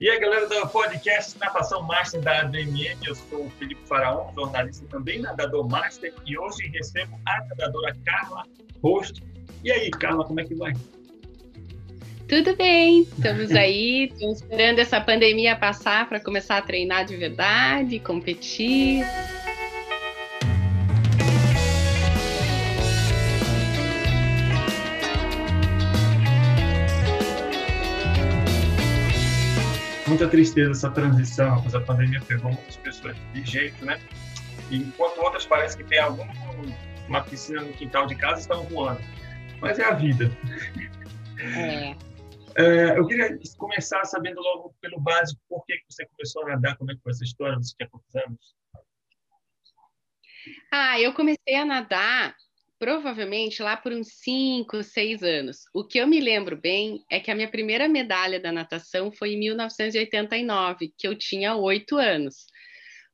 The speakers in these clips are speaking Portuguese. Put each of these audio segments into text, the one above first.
E aí, galera do podcast Natação Master da ADMM, eu sou o Felipe Faraon, jornalista também nadador master, e hoje recebo a nadadora Carla Rosto. E aí, Carla, como é que vai? Tudo bem, estamos aí, estamos esperando essa pandemia passar para começar a treinar de verdade, competir. Muita tristeza essa transição, pois a pandemia pegou muitas pessoas de jeito, né? Enquanto outras parece que tem alguma uma piscina no quintal de casa estão voando. Mas é a vida. É. é. eu queria começar sabendo logo pelo básico por que você começou a nadar, como é que foi essa história, você tinha quantos anos? Ah, eu comecei a nadar provavelmente lá por uns 5, 6 anos. O que eu me lembro bem é que a minha primeira medalha da natação foi em 1989, que eu tinha 8 anos.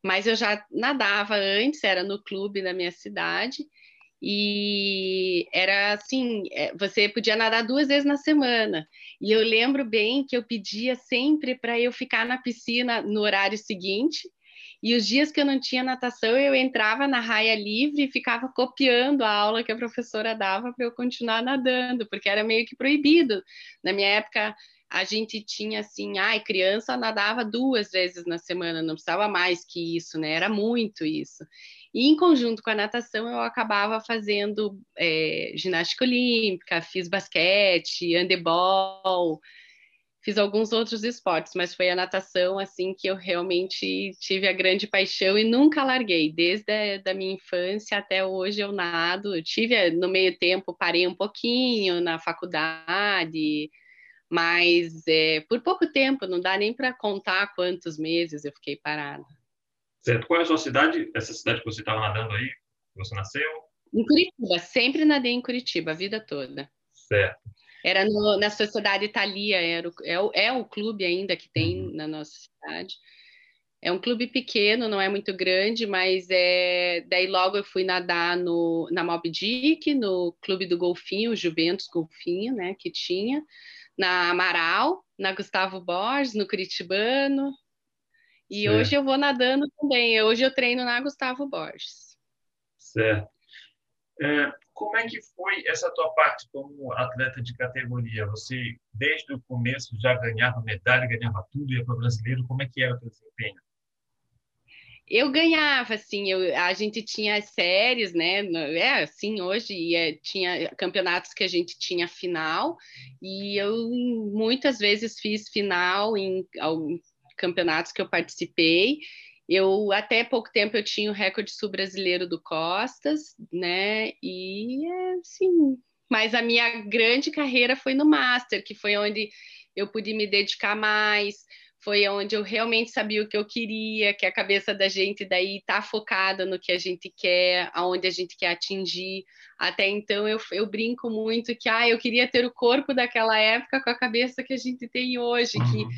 Mas eu já nadava antes, era no clube da minha cidade, e era assim, é, você podia nadar duas vezes na semana. E eu lembro bem que eu pedia sempre para eu ficar na piscina no horário seguinte, e os dias que eu não tinha natação, eu entrava na raia livre e ficava copiando a aula que a professora dava para eu continuar nadando, porque era meio que proibido. Na minha época, a gente tinha assim, ai, criança nadava duas vezes na semana, não precisava mais que isso, né? Era muito isso. E em conjunto com a natação, eu acabava fazendo é, ginástica olímpica, fiz basquete, handebol, fiz alguns outros esportes, mas foi a natação assim que eu realmente tive a grande paixão e nunca larguei, desde a da minha infância até hoje eu nado. Eu tive no meio tempo parei um pouquinho na faculdade, mas é, por pouco tempo, não dá nem para contar quantos meses eu fiquei parada. Certo. Qual é a sua cidade? Essa cidade que você estava nadando aí? Você nasceu? Em Curitiba. Sempre nadei em Curitiba a vida toda. Certo. Era no, na Sociedade Italia, era o, é, o, é o clube ainda que tem uhum. na nossa cidade. É um clube pequeno, não é muito grande, mas é. Daí logo eu fui nadar no, na Mob Dick, no Clube do Golfinho, Juventus Golfinho, né, que tinha, na Amaral, na Gustavo Borges, no Curitibano. E certo. hoje eu vou nadando também. Hoje eu treino na Gustavo Borges. Certo. É, como é que foi essa tua parte como atleta de categoria? Você, desde o começo, já ganhava medalha, ganhava tudo, ia para o brasileiro. Como é que era o teu desempenho? Eu ganhava, assim, eu, a gente tinha séries, né? É assim, hoje é, tinha campeonatos que a gente tinha final, e eu muitas vezes fiz final em, em campeonatos que eu participei, eu até pouco tempo eu tinha o recorde sul brasileiro do Costas, né? E assim, mas a minha grande carreira foi no Master, que foi onde eu pude me dedicar mais, foi onde eu realmente sabia o que eu queria, que a cabeça da gente daí tá focada no que a gente quer, aonde a gente quer atingir. Até então eu, eu brinco muito que ah, eu queria ter o corpo daquela época com a cabeça que a gente tem hoje, uhum. que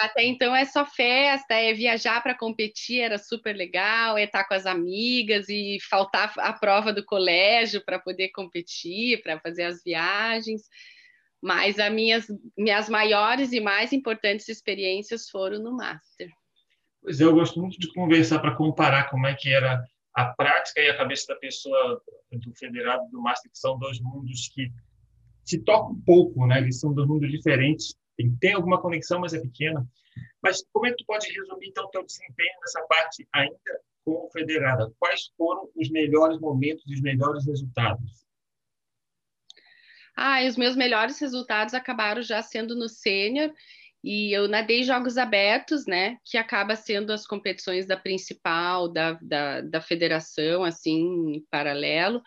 até então é só festa, é viajar para competir, era super legal, é estar com as amigas e faltar a prova do colégio para poder competir, para fazer as viagens. Mas as minhas, minhas maiores e mais importantes experiências foram no Master. Pois é, eu gosto muito de conversar para comparar como é que era a prática e a cabeça da pessoa do federado do Master, que são dois mundos que se tocam um pouco, né? Eles são dois mundos diferentes tem, tem alguma conexão, mas é pequena. Mas como é que tu pode resumir, então, teu desempenho nessa parte ainda como federada? Quais foram os melhores momentos e os melhores resultados? Ah, os meus melhores resultados acabaram já sendo no sênior, e eu nadei jogos abertos, né? Que acaba sendo as competições da principal, da, da, da federação, assim, em paralelo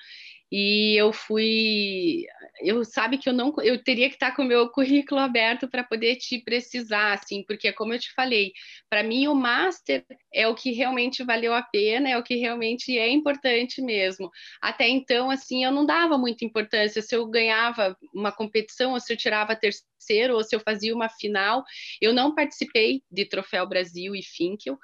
e eu fui eu sabe que eu não eu teria que estar com o meu currículo aberto para poder te precisar assim porque como eu te falei para mim o master é o que realmente valeu a pena é o que realmente é importante mesmo. Até então assim eu não dava muita importância. Se eu ganhava uma competição ou se eu tirava terceiro ou se eu fazia uma final eu não participei de troféu Brasil e Finkel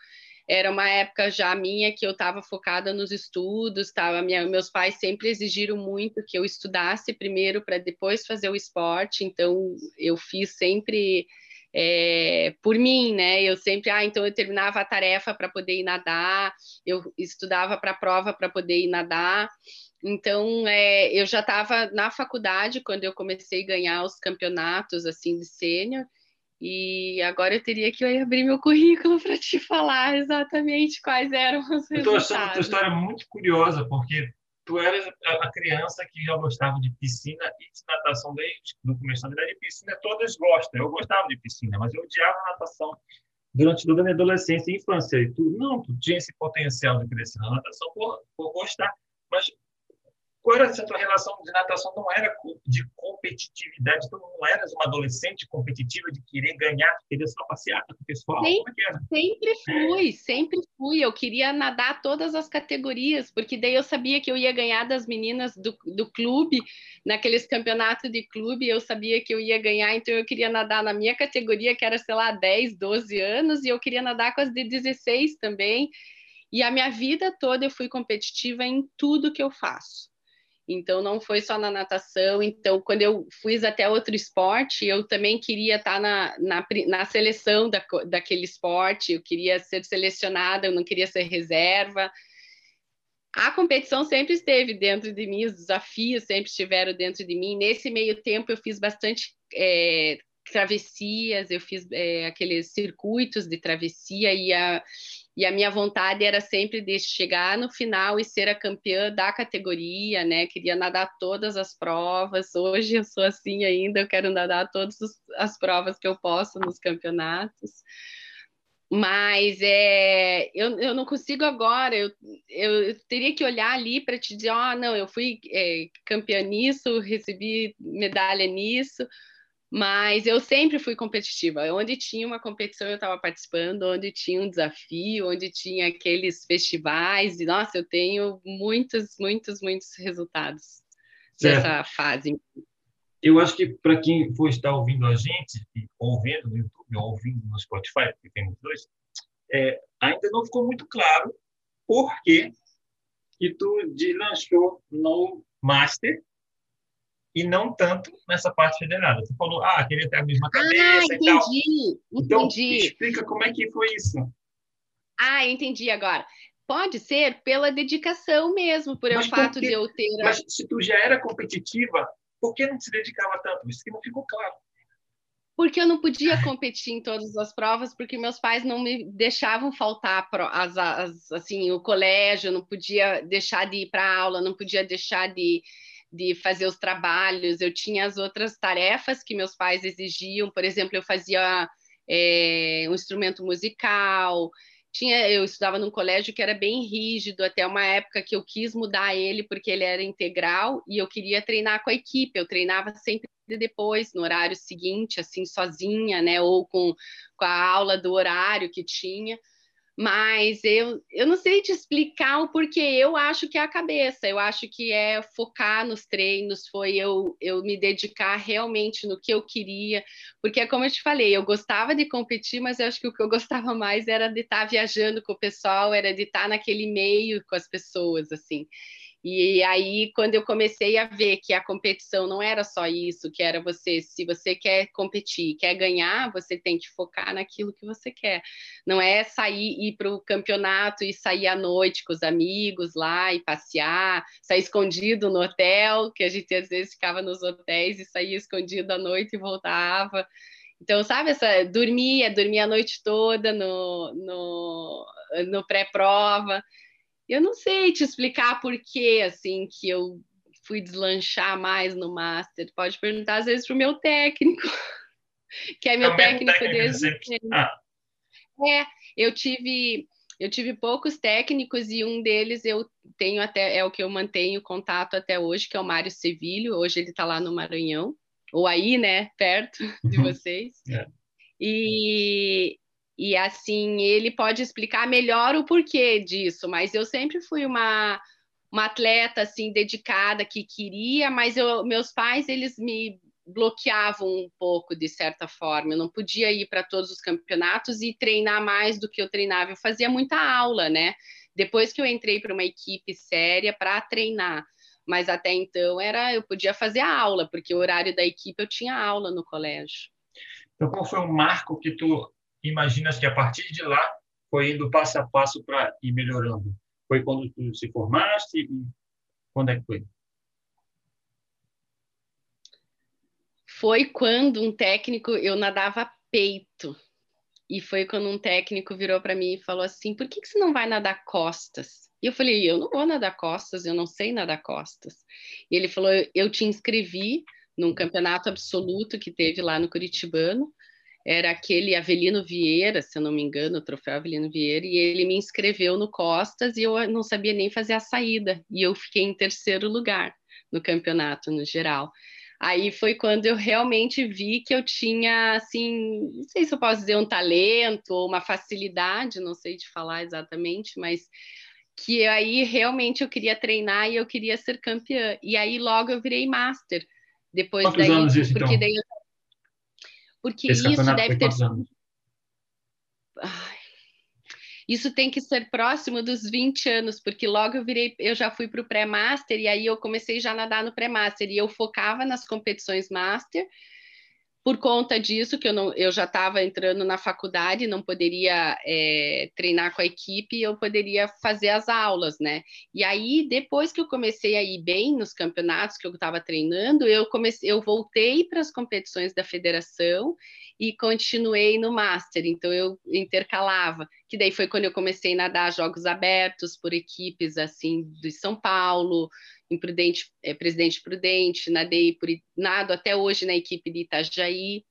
era uma época já minha que eu estava focada nos estudos, tava, minha, meus pais sempre exigiram muito que eu estudasse primeiro para depois fazer o esporte, então eu fiz sempre é, por mim, né? Eu sempre, ah, então eu terminava a tarefa para poder ir nadar, eu estudava para a prova para poder ir nadar. Então, é, eu já estava na faculdade quando eu comecei a ganhar os campeonatos assim de sênior. E agora eu teria que abrir meu currículo para te falar exatamente quais eram os resultados. Eu estou achando a tua história muito curiosa, porque tu eras a criança que já gostava de piscina e de natação desde o começo. Na verdade, piscina todas gostam. Eu gostava de piscina, mas eu odiava natação durante toda a minha adolescência e infância. E tu, não, tu tinha esse potencial de crescer na natação por, por gostar. Mas qual era essa tua relação de natação? Não era de competitividade, tu não eras uma adolescente competitiva de querer ganhar, de querer só passear com o pessoal? Sempre, é sempre fui, sempre fui. Eu queria nadar todas as categorias, porque daí eu sabia que eu ia ganhar das meninas do, do clube, naqueles campeonatos de clube, eu sabia que eu ia ganhar, então eu queria nadar na minha categoria, que era, sei lá, 10, 12 anos, e eu queria nadar com as de 16 também. E a minha vida toda eu fui competitiva em tudo que eu faço. Então, não foi só na natação. Então, quando eu fui até outro esporte, eu também queria estar na, na, na seleção da, daquele esporte, eu queria ser selecionada, eu não queria ser reserva. A competição sempre esteve dentro de mim, os desafios sempre estiveram dentro de mim. Nesse meio tempo, eu fiz bastante é, travessias, eu fiz é, aqueles circuitos de travessia e a, e a minha vontade era sempre de chegar no final e ser a campeã da categoria, né? Queria nadar todas as provas. Hoje eu sou assim ainda, eu quero nadar todas as provas que eu posso nos campeonatos. Mas é, eu, eu não consigo agora, eu, eu, eu teria que olhar ali para te dizer: ó, oh, não, eu fui é, campeã nisso, recebi medalha nisso, mas eu sempre fui competitiva. Onde tinha uma competição, eu estava participando, onde tinha um desafio, onde tinha aqueles festivais. E, nossa, eu tenho muitos, muitos, muitos resultados certo. dessa fase. Eu acho que para quem for estar ouvindo a gente, ouvindo no YouTube ou ouvindo no Spotify, porque tem os dois, é, ainda não ficou muito claro por que, que tu deslanchou no Master e não tanto nessa parte federada. Você falou, ah, queria ter a mesma ah, cabeça ah, entendi, e tal. Então, entendi. explica como é que foi isso. Ah, entendi agora. Pode ser pela dedicação mesmo, por o fato de eu ter... Mas se tu já era competitiva, por que não se dedicava tanto? Isso que não ficou claro. Porque eu não podia competir em todas as provas, porque meus pais não me deixavam faltar as, as, assim, o colégio, não podia deixar de ir para aula, não podia deixar de de fazer os trabalhos, eu tinha as outras tarefas que meus pais exigiam, por exemplo, eu fazia é, um instrumento musical, tinha, eu estudava num colégio que era bem rígido, até uma época que eu quis mudar ele porque ele era integral e eu queria treinar com a equipe, eu treinava sempre depois, no horário seguinte, assim, sozinha, né, ou com, com a aula do horário que tinha, mas eu, eu não sei te explicar o porquê. Eu acho que é a cabeça, eu acho que é focar nos treinos, foi eu, eu me dedicar realmente no que eu queria, porque é como eu te falei, eu gostava de competir, mas eu acho que o que eu gostava mais era de estar viajando com o pessoal, era de estar naquele meio com as pessoas, assim. E aí, quando eu comecei a ver que a competição não era só isso, que era você, se você quer competir, quer ganhar, você tem que focar naquilo que você quer. Não é sair, ir para o campeonato e sair à noite com os amigos lá e passear, sair escondido no hotel, que a gente às vezes ficava nos hotéis e saía escondido à noite e voltava. Então, sabe, essa, dormia, dormia a noite toda no, no, no pré-prova. Eu não sei te explicar por que, assim, que eu fui deslanchar mais no Master. Pode perguntar, às vezes, para o meu técnico, que é meu é técnico, técnico desde ah. É, eu tive... Eu tive poucos técnicos e um deles eu tenho até é o que eu mantenho contato até hoje, que é o Mário Sevilho. Hoje ele está lá no Maranhão, ou aí, né, perto de vocês. é. E e assim ele pode explicar melhor o porquê disso, mas eu sempre fui uma, uma atleta assim dedicada que queria, mas eu, meus pais eles me bloqueavam um pouco de certa forma. Eu não podia ir para todos os campeonatos e treinar mais do que eu treinava. Eu fazia muita aula, né? Depois que eu entrei para uma equipe séria para treinar, mas até então era eu podia fazer a aula, porque o horário da equipe eu tinha aula no colégio. Então, qual foi o marco que tu imaginas que a partir de lá foi indo passo a passo para ir melhorando? Foi quando tu se formaste? Quando é que foi? Foi quando um técnico, eu nadava peito. E foi quando um técnico virou para mim e falou assim: por que, que você não vai nadar costas? E eu falei: eu não vou nadar costas, eu não sei nadar costas. E ele falou: eu te inscrevi num campeonato absoluto que teve lá no Curitibano, era aquele Avelino Vieira, se eu não me engano, o troféu Avelino Vieira, e ele me inscreveu no Costas e eu não sabia nem fazer a saída, e eu fiquei em terceiro lugar no campeonato no geral. Aí foi quando eu realmente vi que eu tinha, assim, não sei se eu posso dizer um talento ou uma facilidade, não sei te falar exatamente, mas que aí realmente eu queria treinar e eu queria ser campeã. E aí logo eu virei master. Depois Quantos daí, anos isso, porque então? daí eu porque Esse isso deve ter? Ai, Isso tem que ser próximo dos 20 anos, porque logo eu virei, eu já fui para o pré-master e aí eu comecei já a nadar no pré-master e eu focava nas competições master. Por conta disso, que eu, não, eu já estava entrando na faculdade, não poderia é, treinar com a equipe, eu poderia fazer as aulas, né? E aí, depois que eu comecei a ir bem nos campeonatos que eu estava treinando, eu comecei, eu voltei para as competições da federação e continuei no Master, então eu intercalava, que daí foi quando eu comecei a nadar jogos abertos por equipes assim de São Paulo, em Prudente, é, Presidente Prudente, nadei por nado até hoje na equipe de Itajaí.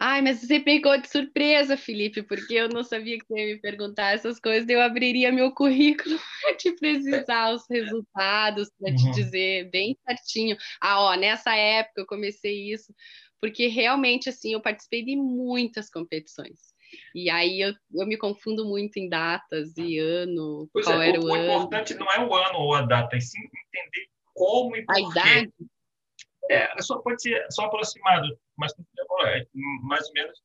Ai, mas você pegou de surpresa, Felipe, porque eu não sabia que você ia me perguntar essas coisas. Eu abriria meu currículo para te precisar os resultados, para te Uhum. dizer bem certinho. Ah, ó, nessa época eu comecei isso, porque realmente assim eu participei de muitas competições. E aí eu, eu me confundo muito em datas e ano, Pois qual é, era o, o o ano, importante não é o ano ou a data, e sim entender como e a por quê. idade. É, só pode ser só aproximado, mas é, mais ou menos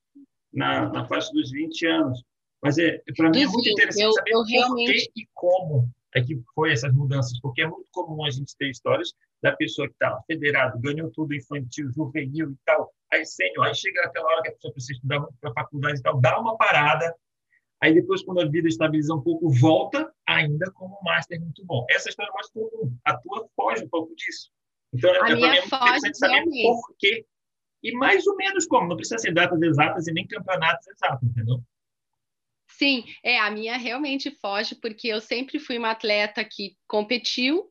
na, na faixa dos 20 anos. Mas é, para mim é muito 20, interessante eu- saber eu por realmente- que e como é que foi essas mudanças, porque é muito comum a gente ter histórias da pessoa que está federado, ganhou tudo infantil, juvenil e tal, aí sênior, aí chega aquela hora que a pessoa precisa estudar para a faculdade e tal, dá uma parada, aí depois, quando a vida estabiliza um pouco, volta ainda como um master muito bom. Essa história é mais comum, a tua foge um pouco disso. Então, A é, minha mim é muito interessante saber por quê e mais ou menos como, não precisa ser datas exatas e nem campeonatos exatos, entendeu? Sim, é, a minha realmente foge, porque eu sempre fui uma atleta que competiu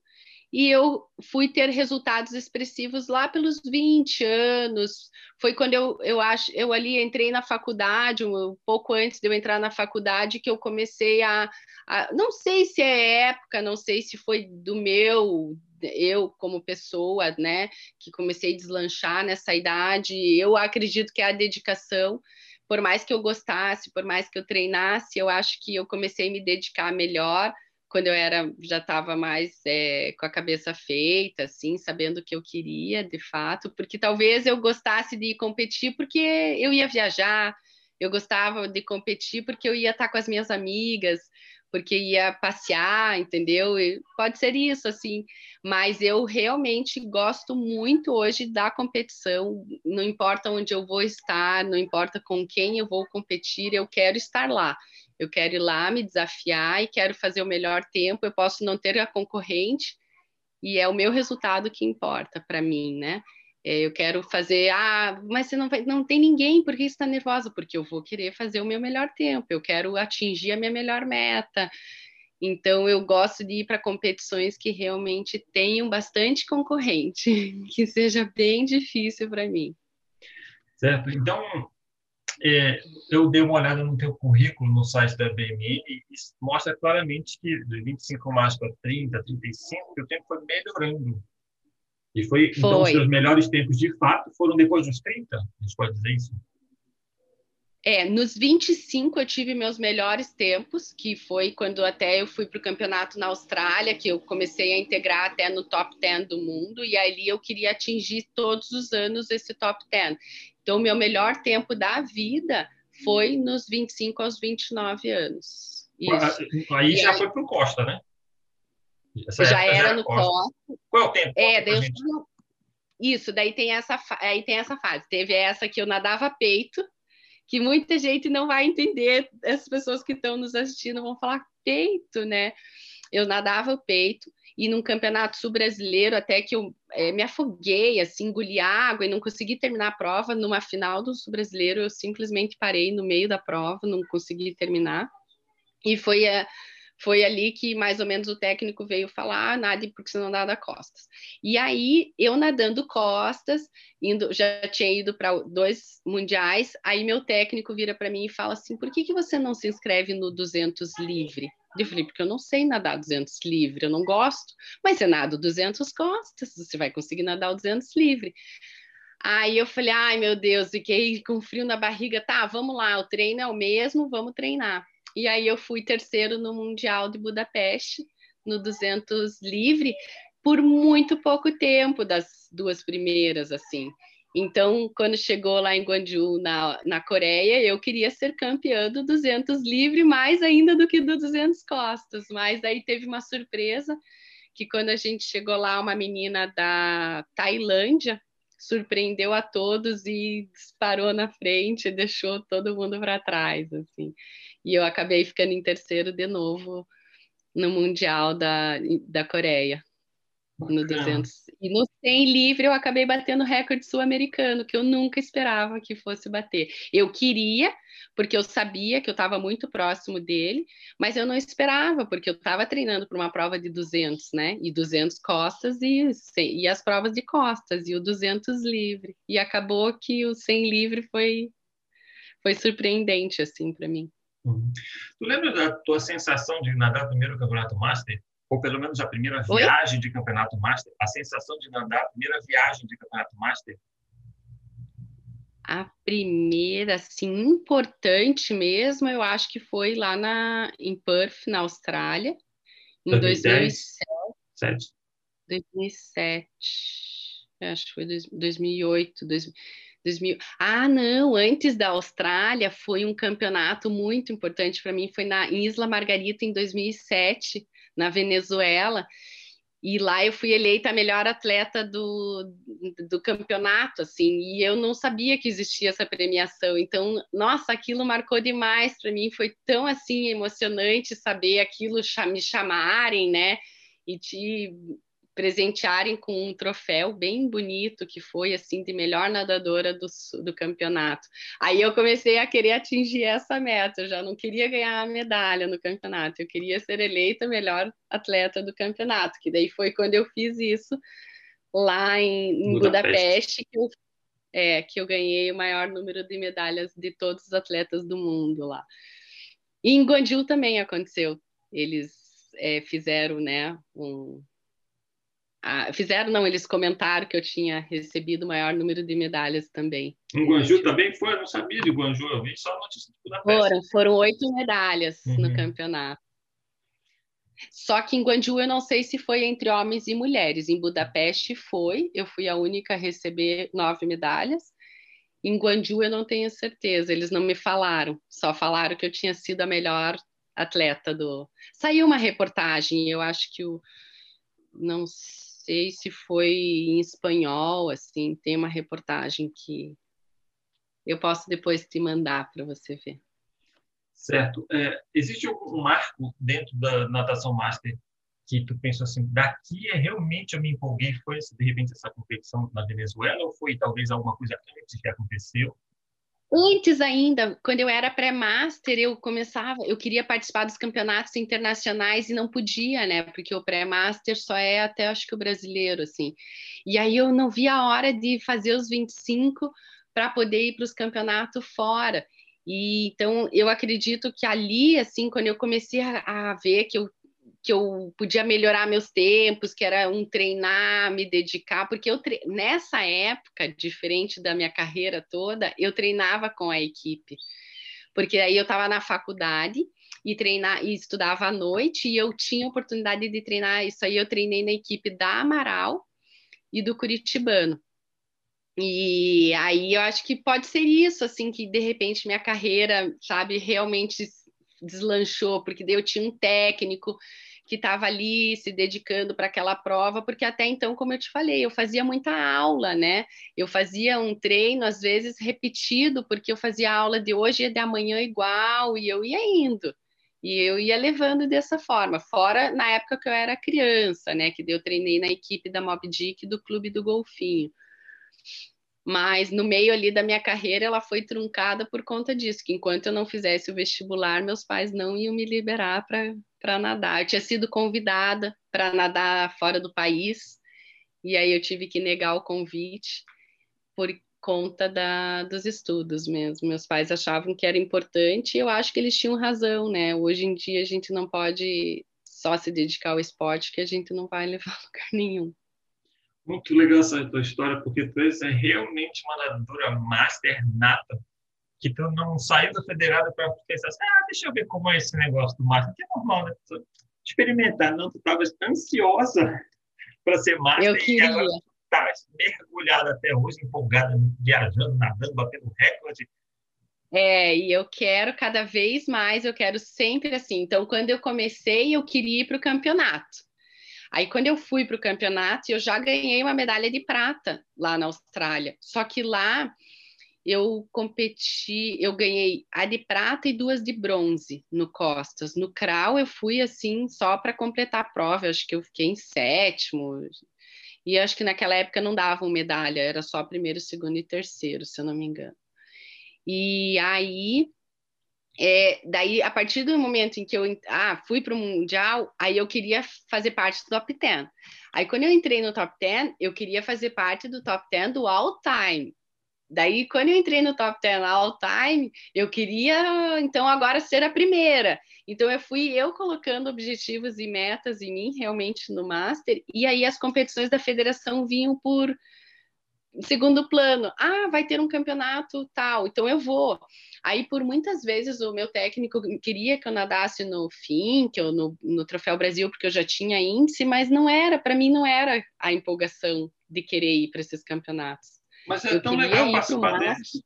e eu fui ter resultados expressivos lá pelos 20 anos. Foi quando eu, eu acho, eu ali entrei na faculdade, um pouco antes de eu entrar na faculdade, que eu comecei a, a não sei se é época, não sei se foi do meu, eu como pessoa, né, que comecei a deslanchar nessa idade. Eu acredito que é a dedicação por mais que eu gostasse, por mais que eu treinasse, eu acho que eu comecei a me dedicar melhor quando eu era já estava mais é, com a cabeça feita, assim, sabendo o que eu queria, de fato, porque talvez eu gostasse de competir porque eu ia viajar, eu gostava de competir porque eu ia estar com as minhas amigas, porque ia passear, entendeu? E pode ser isso, assim, mas eu realmente gosto muito hoje da competição, não importa onde eu vou estar, não importa com quem eu vou competir, eu quero estar lá. Eu quero ir lá me desafiar e quero fazer o melhor tempo. Eu posso não ter a concorrente e é o meu resultado que importa para mim, né? Eu quero fazer, ah, mas você não vai, não tem ninguém, por que está nervosa? Porque eu vou querer fazer o meu melhor tempo, eu quero atingir a minha melhor meta. Então, eu gosto de ir para competições que realmente tenham bastante concorrente, que seja bem difícil para mim. Certo? Então, é, eu dei uma olhada no teu currículo no site da BMN e mostra claramente que de 25 mais para 30, 35, o tempo foi melhorando. E foi, foi, então, os seus melhores tempos de fato foram depois dos 30? A gente pode dizer isso? É, nos 25 eu tive meus melhores tempos, que foi quando até eu fui para o campeonato na Austrália, que eu comecei a integrar até no top 10 do mundo, e ali eu queria atingir todos os anos esse top 10. Então, meu melhor tempo da vida foi nos 25 aos 29 anos. Isso. Aí e já aí... foi para o Costa, né? Essa já era, no Costa. Qual é o tempo? É, daí eu, isso, daí tem essa, aí tem essa fase. Teve essa que eu nadava peito, que muita gente não vai entender, as pessoas que estão nos assistindo vão falar peito, né? Eu nadava peito, e num campeonato sul-brasileiro, até que eu é, me afoguei, assim, engoli água e não consegui terminar a prova. Numa final do sul-brasileiro, eu simplesmente parei no meio da prova, não consegui terminar. E foi a, foi ali que mais ou menos o técnico veio falar, ah, nade porque você não nada costas. E aí, eu nadando costas, indo, já tinha ido para dois mundiais, aí meu técnico vira para mim e fala assim, por que, que você não se inscreve no 200 livre? Eu falei, porque eu não sei nadar 200 livre, eu não gosto. Mas você nada 200 costas, você vai conseguir nadar o 200 livre. Aí eu falei, ai meu Deus, fiquei com frio na barriga. Tá, vamos lá, o treino é o mesmo, vamos treinar. E aí eu fui terceiro no Mundial de Budapeste, no 200 livre, por muito pouco tempo das duas primeiras, assim. Então, quando chegou lá em Gwangju, na, na Coreia, eu queria ser campeã do 200 livre, mais ainda do que do 200 costas. Mas aí teve uma surpresa, que quando a gente chegou lá, uma menina da Tailândia surpreendeu a todos e disparou na frente, deixou todo mundo para trás, assim. E eu acabei ficando em terceiro de novo no Mundial da, da Coreia. No 200. E no 100 livre eu acabei batendo recorde sul-americano, que eu nunca esperava que fosse bater. Eu queria, porque eu sabia que eu estava muito próximo dele, mas eu não esperava, porque eu estava treinando para uma prova de 200, né? E 200 costas e, e as provas de costas, e o 200 livre. E acabou que o 100 livre foi, foi surpreendente, assim, para mim. Uhum. Tu lembra da tua sensação de nadar primeiro campeonato master? Ou pelo menos a primeira Oi? viagem de campeonato master? A sensação de nadar a primeira viagem de campeonato master? A primeira, assim, importante mesmo, eu acho que foi lá na, em Perth, na Austrália, em 2010? 2007. 2007. Acho que foi 2008, 2000. 2000. Ah, não, antes da Austrália foi um campeonato muito importante para mim, foi na Isla Margarita em 2007, na Venezuela. E lá eu fui eleita a melhor atleta do, do campeonato, assim, e eu não sabia que existia essa premiação. Então, nossa, aquilo marcou demais para mim, foi tão assim emocionante saber aquilo me chamarem, né? E te presentearem com um troféu bem bonito que foi assim de melhor nadadora do, do campeonato. Aí eu comecei a querer atingir essa meta, eu já não queria ganhar a medalha no campeonato, eu queria ser eleita melhor atleta do campeonato, que daí foi quando eu fiz isso lá em, em Budapeste, Budapeste que, eu, é, que eu ganhei o maior número de medalhas de todos os atletas do mundo lá. E em Guangzhou também aconteceu. Eles é, fizeram né, um, ah, fizeram, não, eles comentaram que eu tinha recebido o maior número de medalhas também. Em Guanju também foi? Eu não sabia de Guanju, eu vi só notícia de Budapeste. Foram, foram oito medalhas uhum. no campeonato. Só que em Guanju eu não sei se foi entre homens e mulheres. Em Budapeste foi, eu fui a única a receber nove medalhas. Em Guanju eu não tenho certeza, eles não me falaram, só falaram que eu tinha sido a melhor atleta do. Saiu uma reportagem, eu acho que o. Não sei se foi em espanhol, assim, tem uma reportagem que eu posso depois te mandar para você ver. Certo. É, existe um marco dentro da natação master que tu pensou assim, daqui é realmente eu me empolguei, foi de repente essa competição na Venezuela ou foi talvez alguma coisa que aconteceu? Antes ainda, quando eu era pré-master, eu começava, eu queria participar dos campeonatos internacionais e não podia, né? Porque o pré-master só é até acho que o brasileiro, assim. E aí eu não via a hora de fazer os 25 para poder ir para os campeonatos fora. E então eu acredito que ali, assim, quando eu comecei a, a ver que eu que eu podia melhorar meus tempos, que era um treinar, me dedicar, porque eu tre... nessa época, diferente da minha carreira toda, eu treinava com a equipe, porque aí eu estava na faculdade e treinar e estudava à noite e eu tinha oportunidade de treinar isso aí eu treinei na equipe da Amaral e do Curitibano. E aí eu acho que pode ser isso, assim, que de repente minha carreira, sabe, realmente deslanchou, porque eu tinha um técnico que estava ali se dedicando para aquela prova, porque até então, como eu te falei, eu fazia muita aula, né? Eu fazia um treino, às vezes repetido, porque eu fazia aula de hoje e de amanhã igual, e eu ia indo. E eu ia levando dessa forma, fora na época que eu era criança, né? Que eu treinei na equipe da Mob Dick do Clube do Golfinho. Mas no meio ali da minha carreira, ela foi truncada por conta disso, que enquanto eu não fizesse o vestibular, meus pais não iam me liberar para nadar. Eu tinha sido convidada para nadar fora do país, e aí eu tive que negar o convite por conta da, dos estudos mesmo. Meus pais achavam que era importante, e eu acho que eles tinham razão, né? Hoje em dia a gente não pode só se dedicar ao esporte, que a gente não vai levar a lugar nenhum. Muito legal essa tua história, porque tu és realmente uma nadadora master nata, que tu não saiu da federada para pensar assim, ah, deixa eu ver como é esse negócio do master, que é normal, né? Experimentar, não, tu estavas ansiosa para ser master eu queria. e agora estavas mergulhada até hoje, empolgada, viajando, nadando, batendo recorde. É, e eu quero cada vez mais, eu quero sempre assim. Então, quando eu comecei, eu queria ir para o campeonato. Aí, quando eu fui para o campeonato, eu já ganhei uma medalha de prata lá na Austrália. Só que lá eu competi, eu ganhei a de prata e duas de bronze no costas. No crawl eu fui assim só para completar a prova, acho que eu fiquei em sétimo. E acho que naquela época não davam medalha, era só primeiro, segundo e terceiro, se eu não me engano. E aí é, daí, a partir do momento em que eu ah, fui para o Mundial, aí eu queria fazer parte do top 10. Aí, quando eu entrei no top 10, eu queria fazer parte do top 10 do all time. Daí, quando eu entrei no top 10 all time, eu queria, então, agora ser a primeira. Então, eu fui eu colocando objetivos e metas em mim, realmente, no Master, e aí as competições da federação vinham por segundo plano. Ah, vai ter um campeonato tal, então eu vou. Aí, por muitas vezes, o meu técnico queria que eu nadasse no que eu no, no Troféu Brasil, porque eu já tinha índice, mas não era, para mim não era a empolgação de querer ir para esses campeonatos. Mas é eu tão legal participar deles,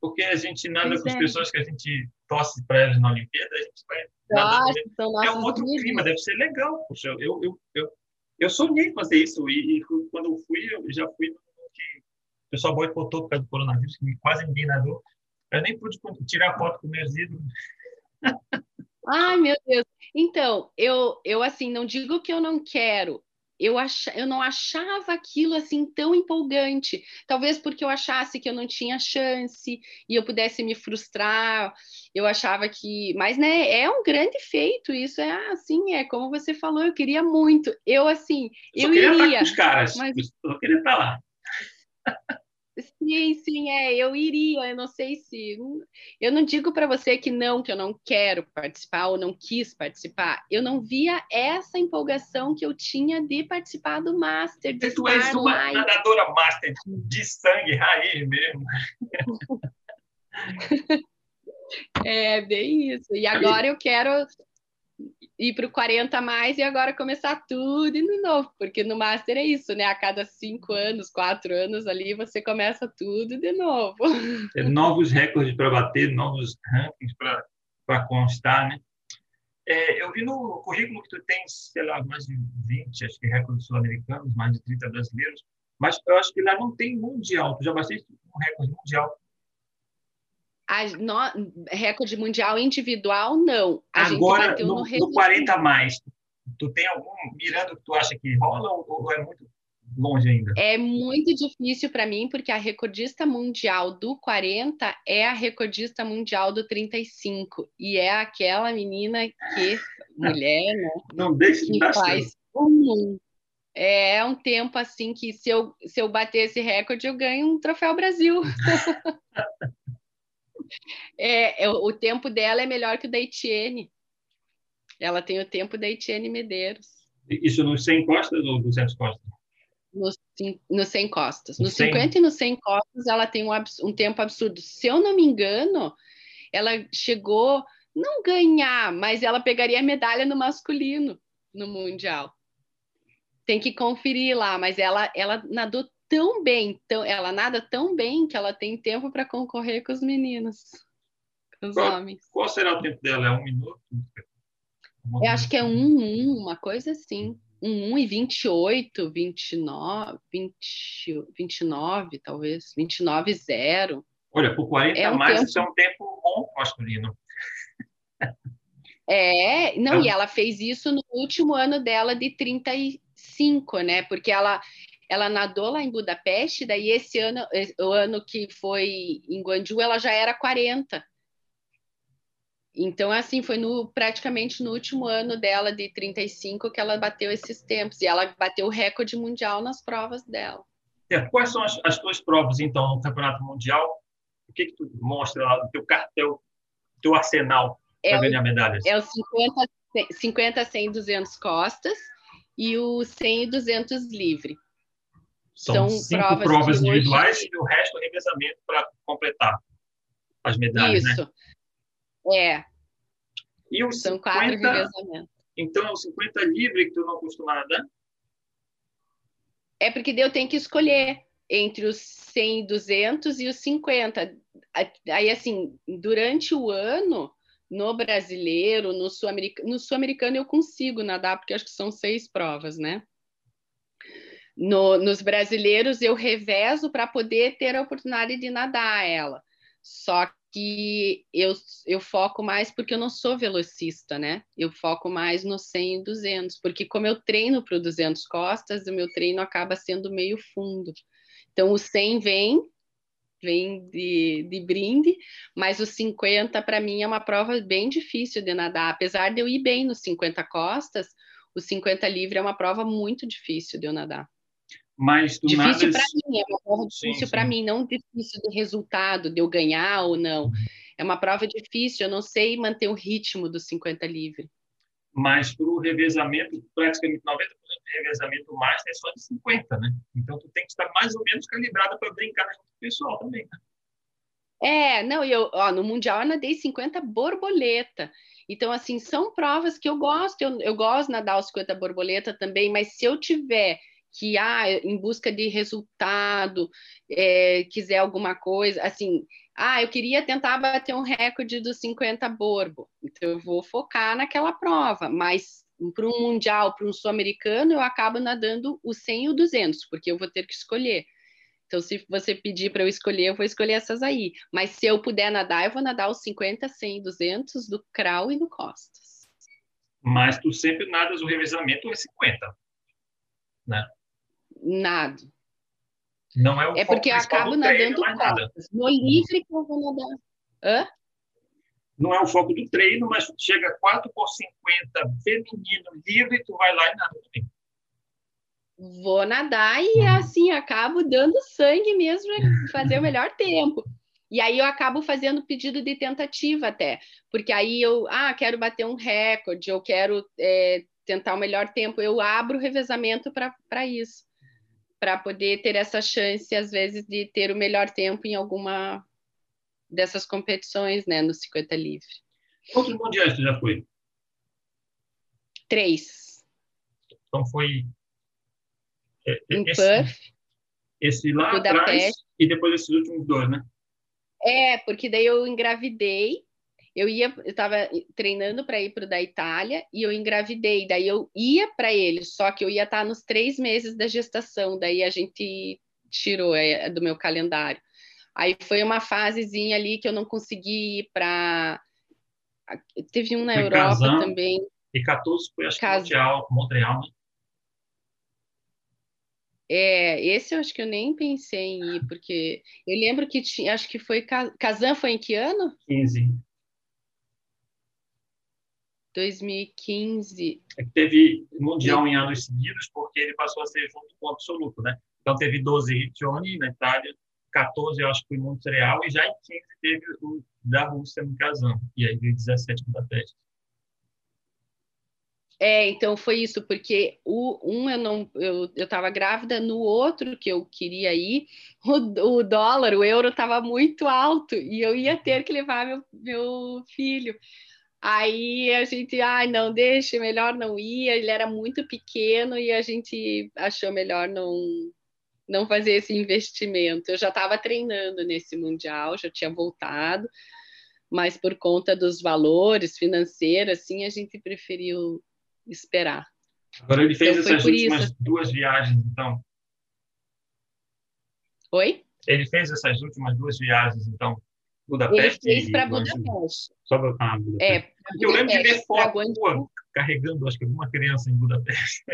porque a gente nada pois com as é. pessoas que a gente torce para elas na Olimpíada, a gente vai Nossa, É um outro amigos. clima, deve ser legal. Poxa, eu, eu, eu, eu sonhei fazer isso, e, e quando eu fui, eu já fui no que o pessoal boicotou por causa do coronavírus, que quase ninguém nadou. Eu nem pude tirar foto com meus ídolos. Ai, meu Deus. Então, eu, eu assim, não digo que eu não quero. Eu, ach, eu não achava aquilo assim tão empolgante. Talvez porque eu achasse que eu não tinha chance e eu pudesse me frustrar. Eu achava que. Mas, né, é um grande feito. Isso é assim, é como você falou, eu queria muito. Eu, assim, eu, eu queria iria. Estar com os caras. Mas... Eu queria estar lá. Sim, sim, é, eu iria, eu não sei se. Eu não digo para você que não, que eu não quero participar ou não quis participar. Eu não via essa empolgação que eu tinha de participar do Master. De tu és uma nadadora Master de sangue raiz mesmo. é, bem isso. E agora eu quero ir para o 40 mais e agora começar tudo de novo, porque no Master é isso, né? A cada cinco anos, quatro anos ali, você começa tudo de novo. É, novos recordes para bater, novos rankings para constar, né? É, eu vi no currículo que tu tens, sei lá, mais de 20, acho que recordes sul-americanos, mais de 30 brasileiros, mas eu acho que lá não tem mundial. Tu já bateste um recorde mundial a, no, recorde mundial individual, não. A Agora, no, no, no 40 mais, tu tem algum mirando que tu acha que rola ou, ou é muito longe ainda? É muito difícil para mim, porque a recordista mundial do 40 é a recordista mundial do 35. E é aquela menina que, mulher, né? Não deixa de dar faz é um tempo assim que se eu, se eu bater esse recorde, eu ganho um troféu Brasil. É, é, o tempo dela é melhor que o da Etienne. Ela tem o tempo da Etienne Medeiros. Isso nos 100 costas ou 200 costas? Nos, nos 100 costas. Nos 100. 50 e nos 100 costas, ela tem um, um tempo absurdo. Se eu não me engano, ela chegou, não ganhar, mas ela pegaria a medalha no masculino no Mundial. Tem que conferir lá, mas ela, ela nadou tão bem, tão, ela nada tão bem que ela tem tempo para concorrer com os meninos, com os qual, homens. Qual será o tempo dela? É um minuto? Eu acho que é 1, um, 1, uma coisa assim. 1, 1 e 28, 29, 20, 29, talvez. 29, 0. Olha, por 40 é um mais, tempo... isso é um tempo bom masculino. É, não, e ela fez isso no último ano dela de 35, né? Porque ela ela nadou lá em Budapeste, daí esse ano, o ano que foi em Guangzhou, ela já era 40. Então, assim, foi no, praticamente no último ano dela, de 35, que ela bateu esses tempos. E ela bateu o recorde mundial nas provas dela. É, quais são as, as tuas provas, então, no Campeonato Mundial? O que, que tu mostra lá no teu cartel, teu arsenal para é ganhar medalhas? É o 50, 50, 100, 200 costas e o 100 e 200 livre. São, São cinco provas, provas individuais hoje... e o resto é revezamento para completar as medalhas, Isso. né? É. E os São 50, quatro revezamentos. Então, os 50 livre que tu não costuma nadar? É porque eu tenho que escolher entre os 100 200 e os 50. Aí, assim, durante o ano, no brasileiro, no sul-americano, no sul-americano eu consigo nadar, porque acho que são seis provas, né? No, nos brasileiros eu revezo para poder ter a oportunidade de nadar ela. Só que eu, eu foco mais porque eu não sou velocista, né? Eu foco mais no 100 e 200, porque como eu treino para o 200 costas, o meu treino acaba sendo meio fundo. Então o 100 vem, vem de, de brinde, mas o 50 para mim é uma prova bem difícil de nadar. Apesar de eu ir bem nos 50 costas, o 50 livre é uma prova muito difícil de eu nadar. Mas difícil nada... para mim, é uma prova difícil para mim, não difícil de resultado, de eu ganhar ou não. É uma prova difícil, eu não sei manter o ritmo dos 50 livre. Mas para o revezamento, praticamente 90% do revezamento master é só de 50, né? Então tu tem que estar mais ou menos calibrada para brincar com o pessoal também, né? É, não, eu, ó, no Mundial eu nadei 50 borboleta. Então, assim, são provas que eu gosto, eu, eu gosto de nadar os 50 borboleta também, mas se eu tiver que ah, em busca de resultado, é, quiser alguma coisa, assim, ah, eu queria tentar bater um recorde dos 50 borbo, então eu vou focar naquela prova, mas para um mundial, para um sul-americano, eu acabo nadando o 100 e o 200, porque eu vou ter que escolher. Então, se você pedir para eu escolher, eu vou escolher essas aí. Mas se eu puder nadar, eu vou nadar os 50, 100 e 200 do crawl e do costas. Mas tu sempre nadas o revezamento é 50, né? Nado. Não é o É porque eu acabo nadando costas. No livre que eu vou nadar. Hã? Não é o foco do treino, mas chega 4 por 50 feminino livre, tu vai lá e nada também. Vou nadar e assim acabo dando sangue mesmo para fazer o melhor tempo. E aí eu acabo fazendo pedido de tentativa até, porque aí eu ah, quero bater um recorde, eu quero é, tentar o melhor tempo, eu abro o revezamento para isso para poder ter essa chance, às vezes, de ter o melhor tempo em alguma dessas competições, né, no 50 livre. Quantos mundiais tu já foi? Três. Então foi é, em esse, Perth, esse lá Budapeste. atrás e depois esses últimos dois, né? É, porque daí eu engravidei eu ia, eu estava treinando para ir para o da Itália e eu engravidei. Daí eu ia para ele, só que eu ia estar tá nos três meses da gestação. Daí a gente tirou é, do meu calendário. Aí foi uma fasezinha ali que eu não consegui ir para. Teve um na foi Europa Kazan, também. E 14 foi acho Kazan. Montreal, Montreal, né? É, esse eu acho que eu nem pensei em ir, porque eu lembro que tinha, acho que foi Kazan foi em que ano? 15. 2015. É que teve mundial em anos seguidos, porque ele passou a ser junto com o absoluto, né? Então teve 12 Riccione na Itália, 14 eu acho que foi Montreal, e já em 15 teve o da Rússia no Kazan, e aí veio 17 Budapeste. É, então foi isso, porque o, um eu não eu estava grávida, no outro que eu queria ir, o, o dólar, o euro estava muito alto e eu ia ter que levar meu, meu filho. Aí a gente, ai, ah, não, deixa, melhor não ir. Ele era muito pequeno e a gente achou melhor não não fazer esse investimento. Eu já estava treinando nesse mundial, já tinha voltado, mas por conta dos valores financeiros, assim, a gente preferiu esperar. Agora ele fez então, essas últimas isso. duas viagens, então? Oi? Ele fez essas últimas duas viagens, então? Budapeste? Ele fez para Budapeste. Só para ah, Budapeste. É, Budapeste, eu lembro de ver foto carregando, acho que alguma criança em Budapeste.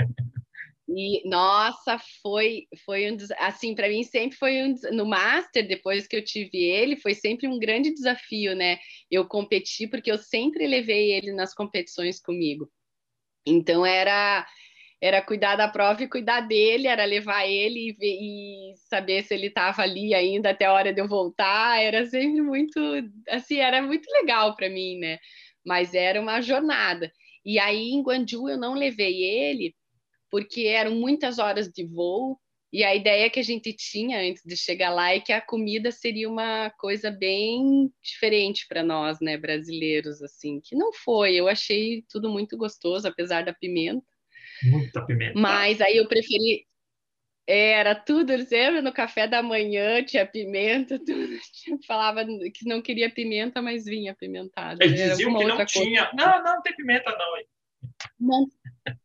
E nossa, foi foi um assim para mim sempre foi um no master depois que eu tive ele foi sempre um grande desafio, né? Eu competi porque eu sempre levei ele nas competições comigo. Então era era cuidar da prova e cuidar dele, era levar ele e, ver, e saber se ele estava ali ainda até a hora de eu voltar. Era sempre muito, assim, era muito legal para mim, né? Mas era uma jornada. E aí em Guangzhou eu não levei ele porque eram muitas horas de voo e a ideia que a gente tinha antes de chegar lá é que a comida seria uma coisa bem diferente para nós, né, brasileiros, assim, que não foi. Eu achei tudo muito gostoso, apesar da pimenta. Muita pimenta. Mas aí eu preferi. Era tudo, sempre no café da manhã tinha pimenta, tudo. Falava que não queria pimenta, mas vinha pimentada. Eles diziam que não tinha. Coisa. Não, não tem pimenta, não. não.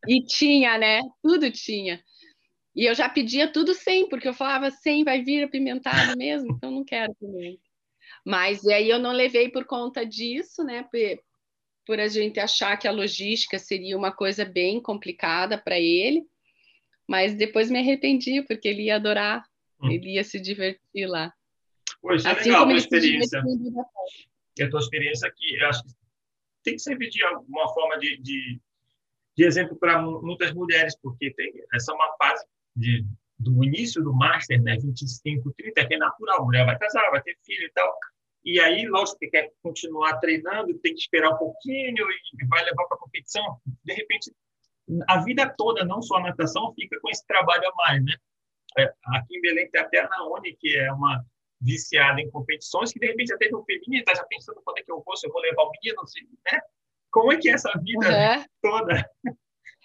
E tinha, né? Tudo tinha. E eu já pedia tudo sem, porque eu falava sem vai vir apimentado mesmo, então não quero pimenta. Mas e aí eu não levei por conta disso, né? Por a gente achar que a logística seria uma coisa bem complicada para ele, mas depois me arrependi, porque ele ia adorar, hum. ele ia se divertir lá. Pois é assim legal a tua experiência. E a tua experiência aqui, eu acho que tem que servir de alguma forma de, de, de exemplo para muitas mulheres, porque tem, essa é uma fase de, do início do master, né, 25, 30, que é natural, a mulher vai casar, vai ter filho e tal, e aí, lógico que quer continuar treinando, tem que esperar um pouquinho e vai levar para a competição. De repente, a vida toda, não só a natação, fica com esse trabalho a mais, né? É, aqui em Belém tem até a Naone, que é uma viciada em competições, que de repente já teve um feminino, está já pensando quando é que eu vou, se eu vou levar o menino, assim, né? Como é que é essa vida uhum. toda?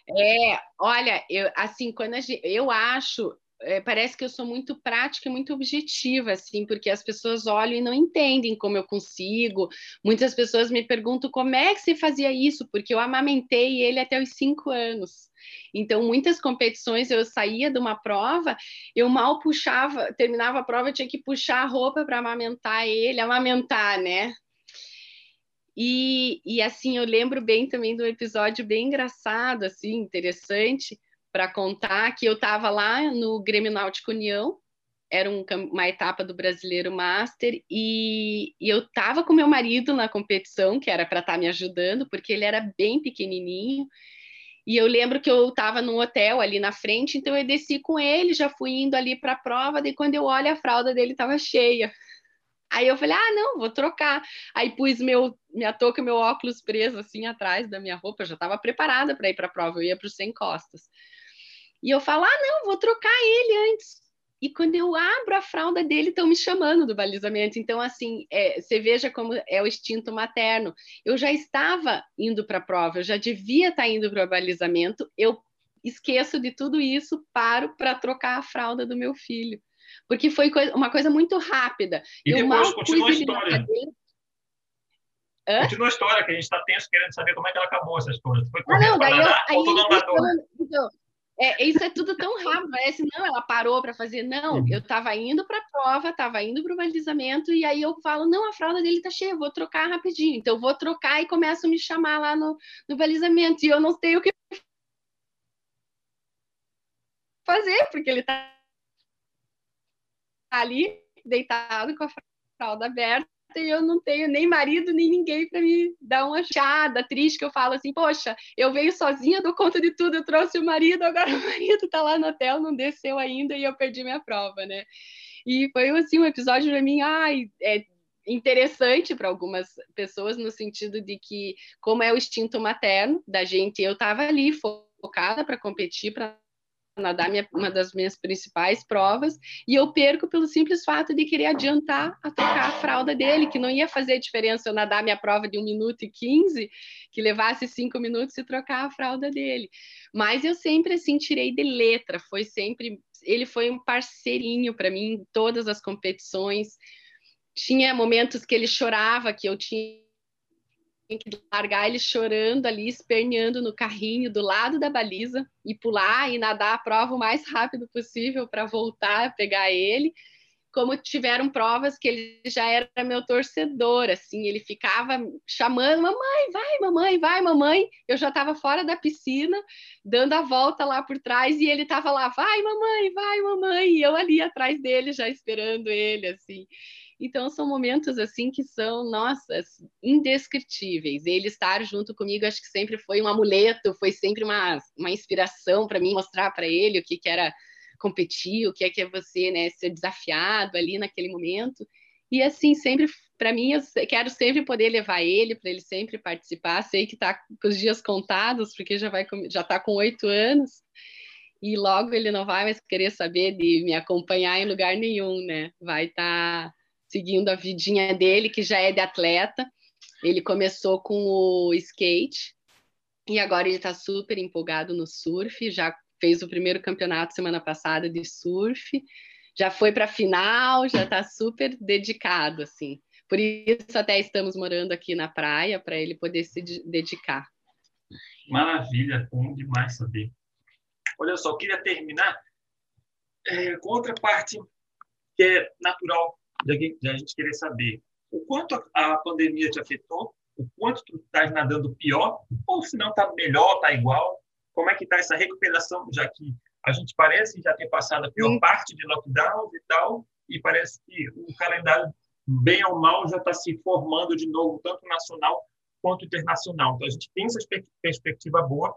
É, olha, eu, assim, quando gente, eu acho é, parece que eu sou muito prática e muito objetiva, assim, porque as pessoas olham e não entendem como eu consigo. Muitas pessoas me perguntam como é que você fazia isso, porque eu amamentei ele até os cinco anos. Então, muitas competições eu saía de uma prova, eu mal puxava, terminava a prova, eu tinha que puxar a roupa para amamentar ele, amamentar, né? E, e assim, eu lembro bem também do episódio bem engraçado, assim, interessante, para contar que eu estava lá no Grêmio Náutico União, era um, uma etapa do Brasileiro Master, e, e eu estava com meu marido na competição, que era para estar tá me ajudando, porque ele era bem pequenininho, e eu lembro que eu estava num hotel ali na frente, então eu desci com ele, já fui indo ali para a prova, daí quando eu olho a fralda dele estava cheia. Aí eu falei, ah, não, vou trocar. Aí pus meu, minha touca e meu óculos preso assim atrás da minha roupa, eu já estava preparada para ir para a prova, eu ia para os sem costas. E eu falo, ah, não, vou trocar ele antes. E quando eu abro a fralda dele, estão me chamando do balizamento. Então, assim, é, você veja como é o instinto materno. Eu já estava indo para a prova, eu já devia estar tá indo para o balizamento. Eu esqueço de tudo isso, paro para trocar a fralda do meu filho. Porque foi uma coisa muito rápida. E eu depois continua a história. Continua a história, que a gente está tenso querendo saber como é que ela acabou essas coisas. Foi ah, não, daí eu, aí, então, é, isso é tudo tão rápido, parece, não, ela parou para fazer. Não, uhum. eu estava indo para a prova, estava indo para o balizamento, e aí eu falo, não, a fralda dele está cheia, vou trocar rapidinho. Então, eu vou trocar e começam a me chamar lá no, no balizamento, e eu não sei o que fazer, porque ele está ali, deitado com a fralda aberta, e eu não tenho nem marido nem ninguém para me dar uma chada triste que eu falo assim, poxa, eu venho sozinha, dou conta de tudo, eu trouxe o marido, agora o marido está lá no hotel, não desceu ainda e eu perdi minha prova, né? E foi assim um episódio para mim, ai, é interessante para algumas pessoas no sentido de que como é o instinto materno da gente, eu estava ali focada para competir, para nadar minha, uma das minhas principais provas, e eu perco pelo simples fato de querer adiantar a trocar a fralda dele, que não ia fazer diferença eu nadar minha prova de 1 minuto e 15, que levasse 5 minutos e trocar a fralda dele. Mas eu sempre, assim, tirei de letra, foi sempre... Ele foi um parceirinho para mim em todas as competições, tinha momentos que ele chorava, que eu tinha que largar ele chorando ali, esperneando no carrinho do lado da baliza e pular e nadar a prova o mais rápido possível para voltar, pegar ele como tiveram provas que ele já era meu torcedor, assim, ele ficava chamando, mamãe, vai, mamãe, vai, mamãe. Eu já estava fora da piscina, dando a volta lá por trás, e ele estava lá, vai, mamãe, vai, mamãe, e eu ali atrás dele, já esperando ele, assim. Então, são momentos, assim, que são, nossa, indescritíveis. Ele estar junto comigo, acho que sempre foi um amuleto, foi sempre uma, uma inspiração para mim, mostrar para ele o que, que era competir, o que é que é você, né, ser desafiado ali naquele momento. E assim, sempre, para mim, eu quero sempre poder levar ele, para ele sempre participar. Sei que está com os dias contados, porque já vai já está com oito anos, e logo ele não vai mais querer saber de me acompanhar em lugar nenhum, né? Vai estar tá seguindo a vidinha dele, que já é de atleta. Ele começou com o skate, e agora ele está super empolgado no surf, já fez o primeiro campeonato semana passada de surf, já foi para a final, já está super dedicado, assim. Por isso até estamos morando aqui na praia para ele poder se dedicar. Maravilha, bom demais saber. Olha só, queria terminar é, com outra parte que é natural de a gente querer saber. O quanto a pandemia te afetou, o quanto tu estás nadando pior, ou se não está melhor, está igual, como é que está essa recuperação, já que a gente parece já ter passado a pior Sim. parte de lockdown e tal, e parece que o calendário, bem ou mal, já está se formando de novo, tanto nacional quanto internacional. Então, a gente tem essa perspectiva boa.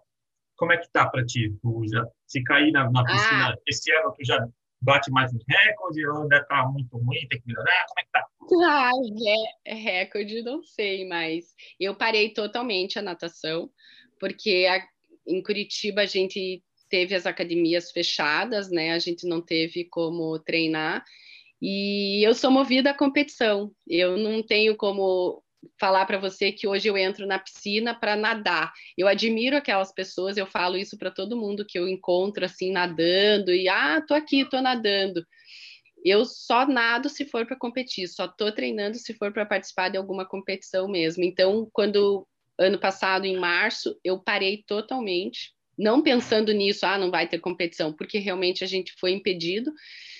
Como é que tá para ti? Tu já, se cair na, na piscina ah. esse ano, tu já bate mais um recorde ou ainda está muito ruim, tem que melhorar? Como é que tá? Ah, é, recorde não sei, mas eu parei totalmente a natação, porque a, em Curitiba a gente teve as academias fechadas, né? A gente não teve como treinar. E eu sou movida à competição. Eu não tenho como falar para você que hoje eu entro na piscina para nadar. Eu admiro aquelas pessoas, eu falo isso para todo mundo que eu encontro assim nadando e ah, tô aqui, tô nadando. Eu só nado se for para competir, só tô treinando se for para participar de alguma competição mesmo. Então, quando ano passado, em março, eu parei totalmente, não pensando nisso, ah, não vai ter competição, porque realmente a gente foi impedido.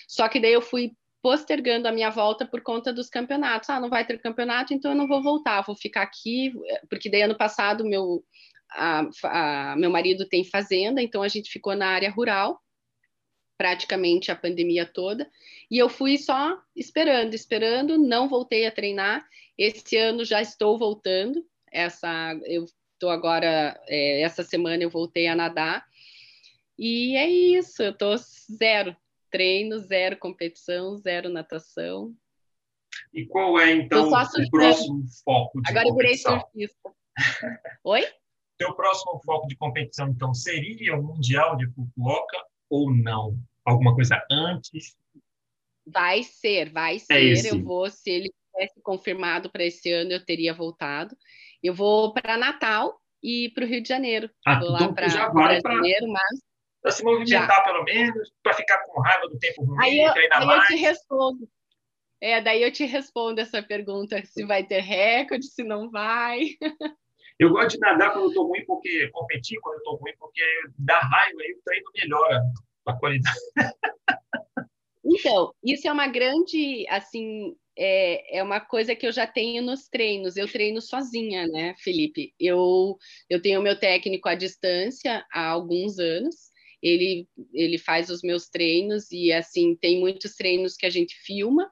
Só que daí eu fui postergando a minha volta por conta dos campeonatos. Ah, não vai ter campeonato, então eu não vou voltar, vou ficar aqui, porque daí ano passado meu, a, a, meu marido tem fazenda, então a gente ficou na área rural, praticamente a pandemia toda, e eu fui só esperando, esperando, não voltei a treinar. Esse ano já estou voltando, essa eu estou agora é, essa semana eu voltei a nadar e é isso eu estou zero treino zero competição zero natação. E qual é então o próximo foco de agora competição? eu virei surfista. Oi? Teu próximo foco de competição então seria o mundial de Fukuoka ou não? Alguma coisa antes? Vai ser vai é ser. é eu vou se ele tivesse confirmado para esse ano eu teria voltado. Eu vou para Natal e para o Rio de Janeiro. Ah, vou lá então para vai para mas para se movimentar já. pelo menos, para ficar com raiva do tempo ruim, aí eu, treinar aí mais. Eu te respondo. É, daí eu te respondo essa pergunta, se vai ter recorde, se não vai. Eu gosto de nadar quando eu estou ruim, porque competir quando eu estou ruim, porque dá raiva e o treino melhora a qualidade. Então, isso é uma grande, assim, é, é uma coisa que eu já tenho nos treinos. Eu treino sozinha, né, Felipe? Eu, eu tenho meu técnico à distância há alguns anos. Ele, ele faz os meus treinos e, assim, tem muitos treinos que a gente filma,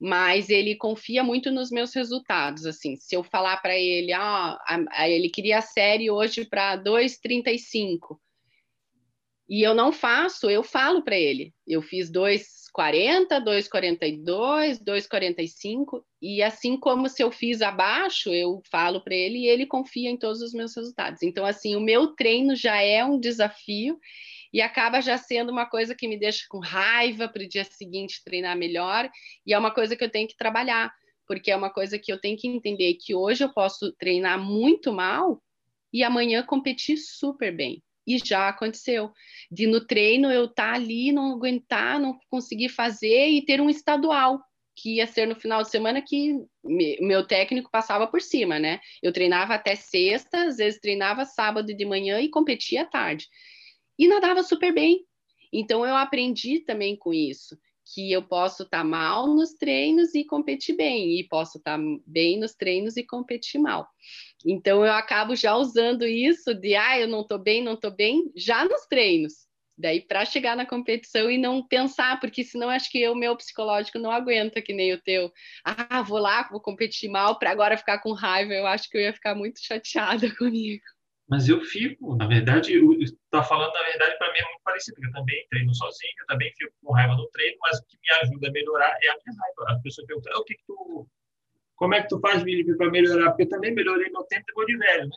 mas ele confia muito nos meus resultados. Assim, se eu falar para ele, ah, ele queria a série hoje para 2,35 e eu não faço, eu falo para ele. Eu fiz 2,40, 2,42, 2,45 e assim como se eu fiz abaixo, eu falo para ele e ele confia em todos os meus resultados. Então assim, o meu treino já é um desafio e acaba já sendo uma coisa que me deixa com raiva para o dia seguinte treinar melhor e é uma coisa que eu tenho que trabalhar, porque é uma coisa que eu tenho que entender que hoje eu posso treinar muito mal e amanhã competir super bem e já aconteceu. De no treino eu estar tá ali, não aguentar, não conseguir fazer e ter um estadual. que ia ser no final de semana que meu técnico passava por cima, né? Eu treinava até sexta, às vezes treinava sábado de manhã e competia à tarde. E nadava super bem. Então eu aprendi também com isso, que eu posso estar tá mal nos treinos e competir bem, e posso estar tá bem nos treinos e competir mal. Então eu acabo já usando isso de ah, eu não estou bem, não estou bem, já nos treinos Daí, para chegar na competição e não pensar, porque senão acho que o meu psicológico não aguenta que nem o teu. Ah, vou lá, vou competir mal para agora ficar com raiva. Eu acho que eu ia ficar muito chateada comigo. Mas eu fico, na verdade, está falando, na verdade, para mim é muito parecido. Eu também treino sozinho, eu também fico com raiva no treino, mas o que me ajuda a melhorar é a minha raiva. A pessoa pergunta, ah, o que, que tu. Como é que tu faz, Felipe, para melhorar? Porque eu também melhorei meu tempo depois de velho, né?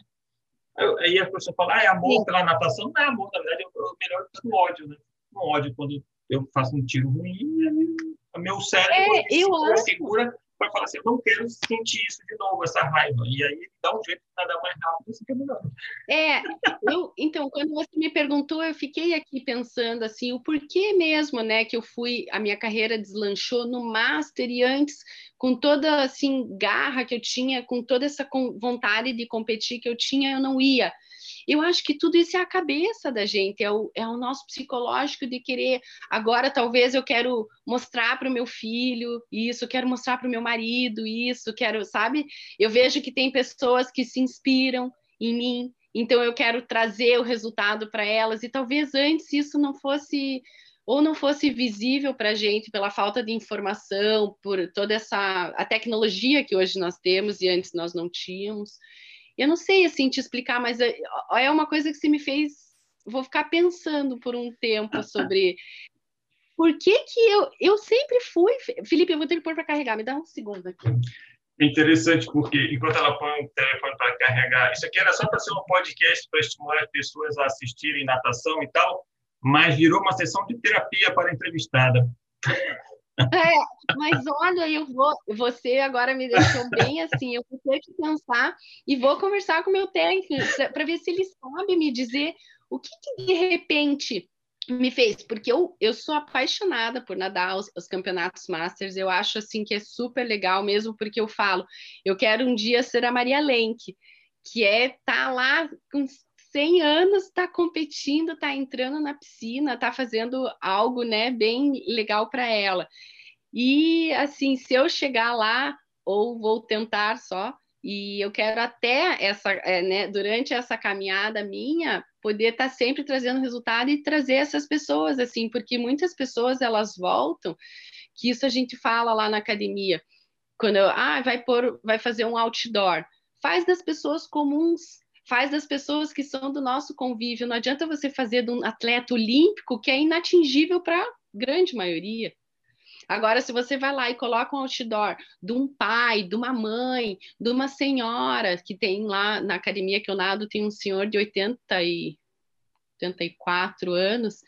Aí a pessoa fala, ah, é amor pela natação. Não é amor, na verdade, eu, eu melhor do ódio, né? Um ódio quando eu faço um tiro ruim, o meu cérebro é, eu segura para falar assim, eu não quero sentir isso de novo, essa raiva. E aí dá um jeito de nadar mais rápido, assim que é melhor. É, eu, então, quando você me perguntou, eu fiquei aqui pensando assim, o porquê mesmo, né, que eu fui, a minha carreira deslanchou no Master e antes, com toda, assim, garra que eu tinha, com toda essa vontade de competir que eu tinha, eu não ia. Eu acho que tudo isso é a cabeça da gente, é o, é o nosso psicológico de querer. Agora, talvez eu quero mostrar para o meu filho isso, quero mostrar para o meu marido isso, quero, sabe? Eu vejo que tem pessoas que se inspiram em mim, então eu quero trazer o resultado para elas, e talvez antes isso não fosse ou não fosse visível para a gente pela falta de informação, por toda essa a tecnologia que hoje nós temos e antes nós não tínhamos. Eu não sei assim te explicar, mas é, é uma coisa que se me fez. Vou ficar pensando por um tempo sobre por que que eu, eu sempre fui. Felipe, eu vou ter que pôr para carregar, me dá um segundo aqui. É interessante porque enquanto ela põe o telefone para carregar, isso aqui era só para ser um podcast para estimular as pessoas a assistirem natação e tal, mas virou uma sessão de terapia para a entrevistada. É, mas olha, eu vou, você agora me deixou bem assim, eu vou ter que pensar e vou conversar com meu técnico para ver se ele sabe me dizer o que, que, de repente me fez, porque eu, eu sou apaixonada por nadar os, os, campeonatos Masters, eu acho assim que é super legal mesmo, porque eu falo, eu quero um dia ser a Maria Lenk, que é estar tá lá com 100 anos está competindo, está entrando na piscina, está fazendo algo, né, bem legal para ela. E assim, se eu chegar lá ou vou tentar só, e eu quero até essa, é, né, durante essa caminhada minha, poder estar tá sempre trazendo resultado e trazer essas pessoas, assim, porque muitas pessoas elas voltam, que isso a gente fala lá na academia, quando eu, ah, vai pôr, vai fazer um outdoor, faz das pessoas comuns, faz das pessoas que são do nosso convívio. Não adianta você fazer de um atleta olímpico que é inatingível para a grande maioria. Agora, se você vai lá e coloca um outdoor de um pai, de uma mãe, de uma senhora que tem lá na academia que eu nado, tem um senhor de 80 e 84 anos.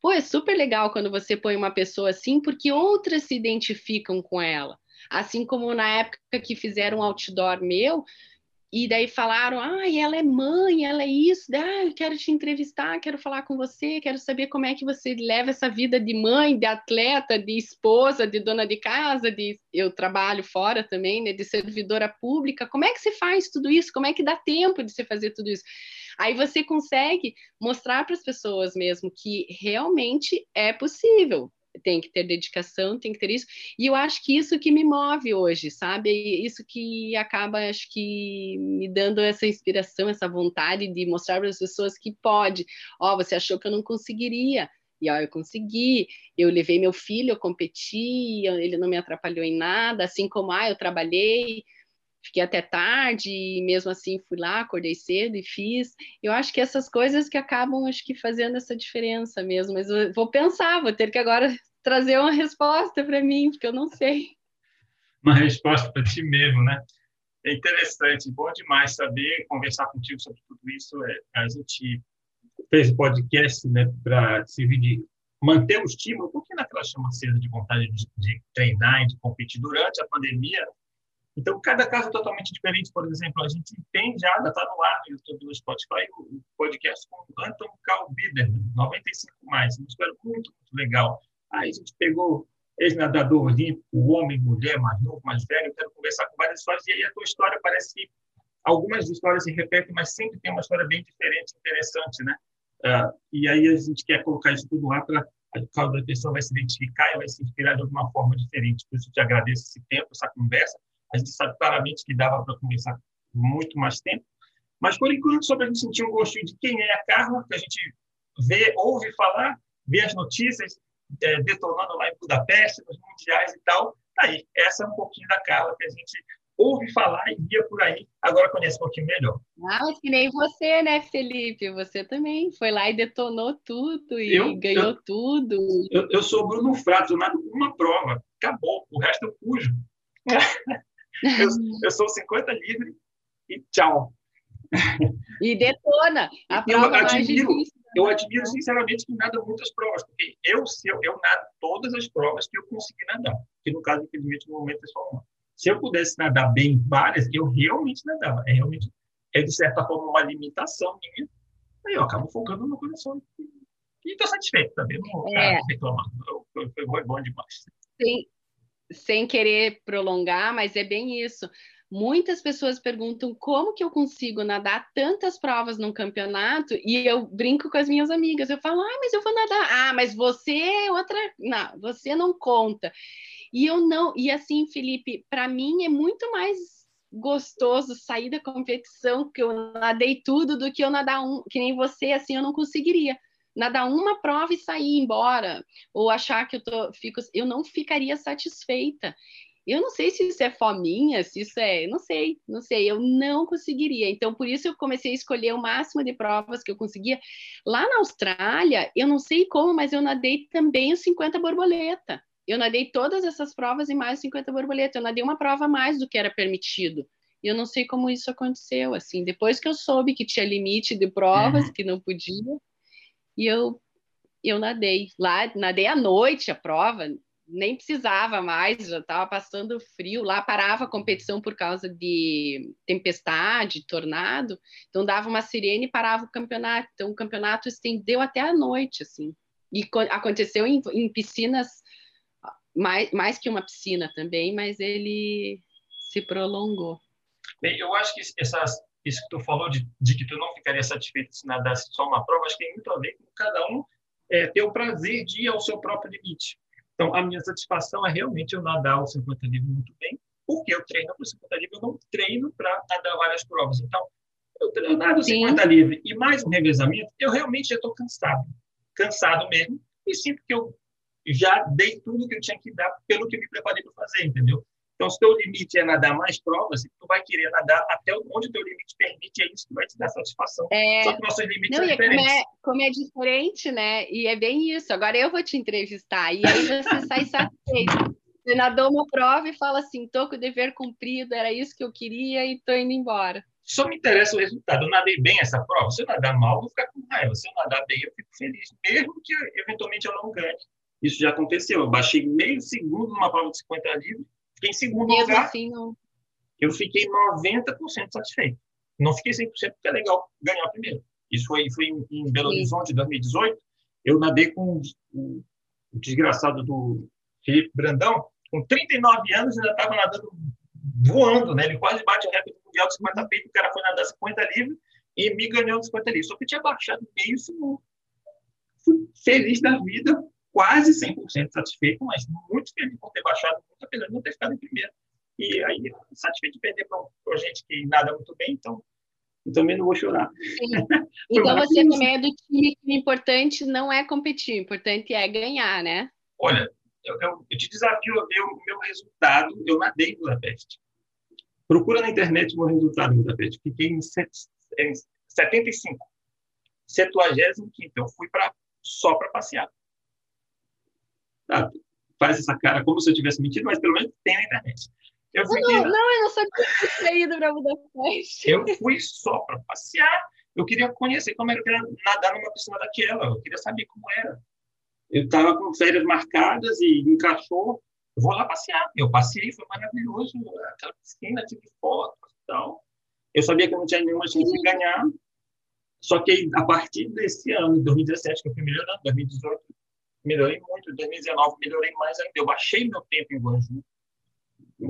Pô, é super legal quando você põe uma pessoa assim, porque outras se identificam com ela. Assim como na época que fizeram um outdoor meu, e daí falaram, ah, ela é mãe, ela é isso, ah, eu quero te entrevistar, quero falar com você, quero saber como é que você leva essa vida de mãe, de atleta, de esposa, de dona de casa, de eu trabalho fora também, né, de servidora pública, como é que você faz tudo isso? Como é que dá tempo de você fazer tudo isso? Aí você consegue mostrar para as pessoas mesmo que realmente é possível, tem que ter dedicação, tem que ter isso. E eu acho que isso que me move hoje, sabe? Isso que acaba, acho que, me dando essa inspiração, essa vontade de mostrar para as pessoas que pode. Ó, oh, você achou que eu não conseguiria. E ó, eu consegui, eu levei meu filho, eu competi, ele não me atrapalhou em nada, assim como ah, eu trabalhei, fiquei até tarde, e mesmo assim fui lá, acordei cedo e fiz. Eu acho que essas coisas que acabam, acho que fazendo essa diferença mesmo. Mas eu vou pensar, vou ter que agora trazer uma resposta para mim, porque eu não sei. Uma resposta para ti mesmo, né? É interessante, bom demais saber, conversar contigo sobre tudo isso. É, a gente fez o podcast né, para servir de manter o estímulo, porque naquela chama cedo de vontade de, de treinar e de competir durante a pandemia, então, cada caso é totalmente diferente. Por exemplo, a gente tem já, está no ar no YouTube, no Spotify, o podcast com Anton Carl Bider, 95 mais. Um espero muito, muito legal. Aí a gente pegou ex-nadador olímpico, homem, mulher, mais novo, mais velho, eu quero conversar com várias histórias, e aí a tua história parece que algumas histórias se repetem, mas sempre tem uma história bem diferente, interessante, né? Uh, e aí a gente quer colocar isso tudo lá para cada pessoa vai se identificar e vai se inspirar de alguma forma diferente. Por isso eu te agradeço esse tempo, essa conversa. A gente sabe claramente que dava para conversar muito mais tempo, mas por enquanto só para a gente sentir um gostinho de quem é a Carla, que a gente vê, ouve falar, vê as notícias é, detonando lá em Budapeste, nos mundiais e tal. Tá aí, essa é um pouquinho da Carla que a gente ouve falar e via por aí, agora conhece um pouquinho melhor. Ah, mas que nem você, né, Felipe? Você também foi lá e detonou tudo e eu, ganhou eu, tudo. Eu, eu sou Bruno Frato, eu nado uma prova, acabou, o resto eu fujo. eu, eu sou 50 livre e tchau. E detona. A prova eu admiro, eu admiro sinceramente que nada muitas provas, porque eu, se eu, eu nado todas as provas que eu consegui nadar, que no caso, infelizmente, no momento é só uma. Se eu pudesse nadar bem várias, eu realmente nadava. É realmente, é de certa forma uma limitação minha. Aí eu acabo focando no coração. E estou satisfeito também, não vou é. reclamando. Foi, foi bom demais. Sim, sem querer prolongar, mas é bem isso. Muitas pessoas perguntam como que eu consigo nadar tantas provas num campeonato e eu brinco com as minhas amigas. Eu falo, ah, mas eu vou nadar. Ah, mas você é outra. Não, você não conta. E eu não. E assim, Felipe, para mim é muito mais gostoso sair da competição que eu nadei tudo do que eu nadar um, que nem você, assim, eu não conseguiria nadar uma prova e sair embora ou achar que eu tô fico eu não ficaria satisfeita eu não sei se isso é fominha, se isso é. Não sei, não sei. Eu não conseguiria. Então, por isso eu comecei a escolher o máximo de provas que eu conseguia. Lá na Austrália, eu não sei como, mas eu nadei também os 50 borboleta. Eu nadei todas essas provas e mais 50 borboleta. Eu nadei uma prova a mais do que era permitido. E eu não sei como isso aconteceu. Assim, depois que eu soube que tinha limite de provas, uhum. que não podia, e eu eu nadei lá, nadei à noite a prova, nem precisava mais, já estava passando frio lá, parava a competição por causa de tempestade, tornado, então dava uma sirene e parava o campeonato. Então o campeonato estendeu até a noite, assim. E aconteceu em, em piscinas, mais, mais que uma piscina também, mas ele se prolongou. Bem, eu acho que essas, isso que tu falou de, de que tu não ficaria satisfeito se nadasse só uma prova, acho que tem muito a ver com cada um é, ter o prazer de ir ao seu próprio limite. Então, a minha satisfação é realmente eu nadar o 50 livre muito bem, porque eu treino para o 50 livre, eu não treino para nadar várias provas. Então, eu, treino nado o 50 livre e mais um revezamento, eu realmente já estou cansado, cansado mesmo, e sinto que eu já dei tudo que eu tinha que dar pelo que me preparei para fazer, entendeu? Então, se o teu limite é nadar mais provas, tu vai querer nadar até onde o teu limite permite, é isso que vai te dar satisfação. É... Só que nossos limites Não, são é diferentes. Como é, como é diferente, né? E é bem isso. Agora eu vou te entrevistar, e aí você sai satisfeito. Você nadou uma prova e fala assim, tô com o dever cumprido, era isso que eu queria e tô indo embora. Só me interessa o resultado. Eu nadei bem essa prova. Se eu nadar mal, eu vou ficar com raiva. Se eu nadar bem, eu fico feliz, mesmo que eventualmente eu não ganhe. Isso já aconteceu. Eu baixei meio segundo numa prova de 50 livros em segundo Mesmo lugar. Assim. Eu fiquei 90% satisfeito. Não fiquei 100% porque é legal ganhar primeiro. Isso foi, foi em Belo Sim. Horizonte, 2018. Eu nadei com o, o desgraçado do Felipe Brandão, com 39 anos, ainda estava nadando voando, né? Ele quase bate o recorde mundial de 50 peito. O cara foi nadar 50 livres e me ganhou nos 50 livres. Só que eu tinha baixado meio segundo. Fui feliz da vida, quase 100% satisfeito, mas muito feliz por ter baixado muito, apesar de não ter ficado em primeiro. E aí, satisfeito de perder para gente que nada muito bem, então também não vou chorar. então você também é do time que o importante não é competir, o importante é ganhar, né? Olha, eu, eu, eu te desafio a ver o meu resultado. Eu nadei em Budapeste. Procura na internet o meu resultado em Budapeste. Fiquei em, set, em 75. 75. Eu fui pra, só para passear. Tá? Faz essa cara como se eu tivesse mentido, mas pelo menos tem na internet. Eu fui não, não, eu não sabia que tinha ido para Budapeste. Eu fui só para passear. Eu queria conhecer como era nadar numa piscina daquela. Eu queria saber como era. Eu estava com férias marcadas e encaixou. Eu vou lá passear. Eu passei, foi maravilhoso. Aquela piscina, tive fotos e tal. Eu sabia que eu não tinha nenhuma chance Sim. de ganhar. Só que a partir desse ano, 2017, que é o primeiro ano, 2018, melhorei muito. Em 2019, melhorei mais ainda. Eu baixei meu tempo em Guangzhou.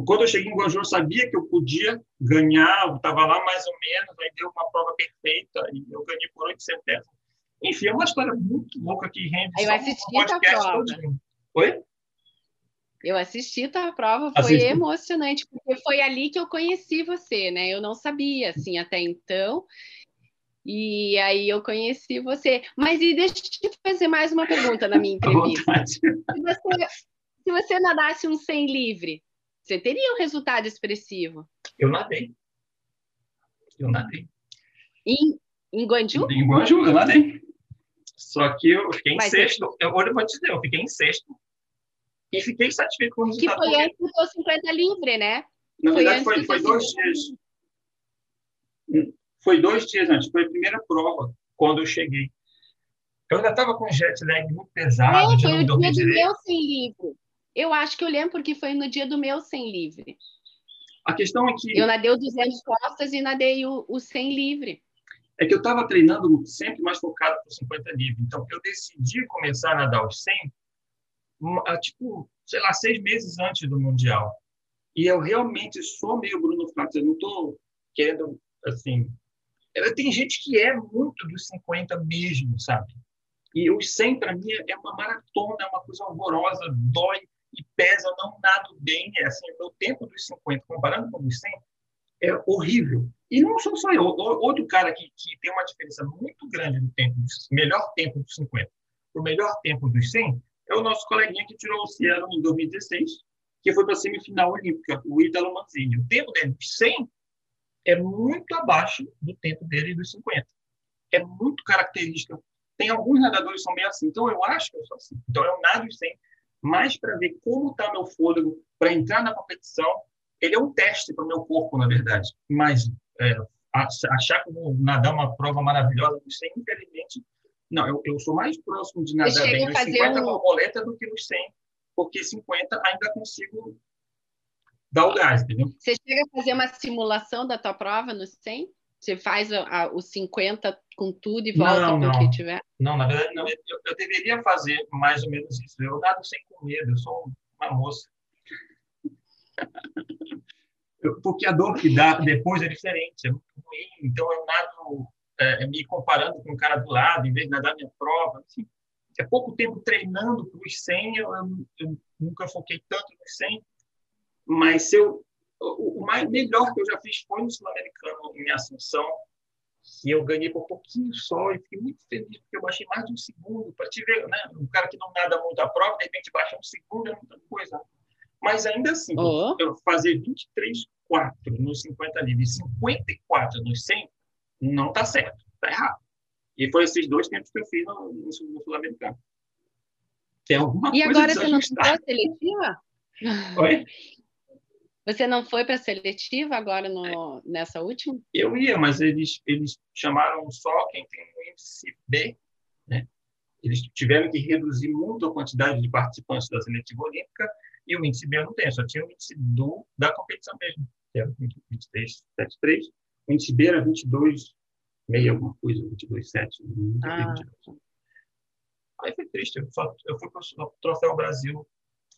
Quando eu cheguei em Guangzhou, eu sabia que eu podia ganhar, eu estava lá mais ou menos, aí deu uma prova perfeita e eu ganhei por 8 centésimos. Enfim, é uma história muito louca que rende. Aí eu assisti um a prova. Todinho. Oi? Eu assisti a prova, foi emocionante, porque foi ali que eu conheci você, né? Eu não sabia, assim, até então. E aí eu conheci você. Mas e deixa eu te fazer mais uma pergunta na minha entrevista. Se você, se você nadasse um 100 livre, você teria um resultado expressivo? Eu nadei. Eu nadei. Em, em Guangzhou? Em Guangzhou, eu nadei. Só que eu fiquei em Mas sexto. Eu, eu vou te dizer, eu fiquei em sexto. E fiquei satisfeito com o resultado. Que foi antes do 50 livre, né? Na foi verdade, foi, foi dois dias. Foi dois dias antes. Foi a primeira prova, quando eu cheguei. Eu ainda estava com jet lag muito pesado. É, foi o dia do meu sem livre. Eu acho que eu lembro porque foi no dia do meu sem livre. A questão é que... Eu nadei o 200 costas e nadei o, o 100 livre. É que eu estava treinando sempre mais focado para o 50 livre. Então, eu decidi começar a nadar os 100, tipo, sei lá, seis meses antes do Mundial. E eu realmente sou meio Bruno Flax. Eu não estou querendo, assim... Tem gente que é muito dos 50 mesmo, sabe? E os 100, para mim, é uma maratona, é uma coisa horrorosa, dói e pesa, não nado bem. É assim, meu tempo dos 50, comparando com os 100, é horrível. E não sou só eu. Outro cara que, que tem uma diferença muito grande no tempo, melhor tempo dos 50 para o melhor tempo dos 100, é o nosso coleguinha que tirou o Cielo em 2016, que foi para a semifinal olímpica, o Ítalo Manzini. O tempo dele dos 100 é muito abaixo do tempo dele dos 50. É muito característica. Tem alguns nadadores que são meio assim, então eu acho que eu sou assim. Então eu nado os 100 mais para ver como está meu fôlego para entrar na competição. Ele é um teste para o meu corpo, na verdade. Mas é, achar que vou nadar uma prova maravilhosa dos 100, infelizmente, não. Eu, eu sou mais próximo de nadar bem nos 50 um... borboleta do que nos 100, porque 50 ainda consigo dar o gás, entendeu? Você chega a fazer uma simulação da tua prova nos 100? Você faz os 50 com tudo e volta não, não. que tiver? Não, na verdade, não. Eu, eu, deveria fazer mais ou menos isso. Eu nado sem com medo, eu sou uma moça. porque a dor que dá depois é diferente, é muito ruim. Então, eu nado é, me comparando com o cara do lado, em vez de nadar minha prova. Assim, é pouco tempo treinando para os 100, eu, eu, nunca foquei tanto nos 100, mas se eu o, mais melhor que eu já fiz foi no Sul-Americano, em Assunção, que eu ganhei por pouquinho só e fiquei muito feliz, porque eu baixei mais de um segundo. Para te ver, né? um cara que não nada muito a prova, de repente baixa um segundo, é muita coisa. Mas ainda assim, oh. eu fazer 23, 4 nos 50 livres, 54 nos 100, não está certo, está errado. E foi esses dois tempos que eu fiz no, no, no Sul-Americano. Tem alguma e coisa agora você não ficou seletiva? Oi? Você não foi para a seletiva agora no, nessa última? Eu ia, mas eles, eles chamaram só quem tem o índice B. Né? Eles tiveram que reduzir muito a quantidade de participantes da seletiva olímpica e o índice B eu não tenho, só tinha o índice do, da competição mesmo, que era 23,73. O índice B era 22, meio alguma coisa, 22,7. Ah. Aí foi triste, eu, só, eu fui para o Troféu Brasil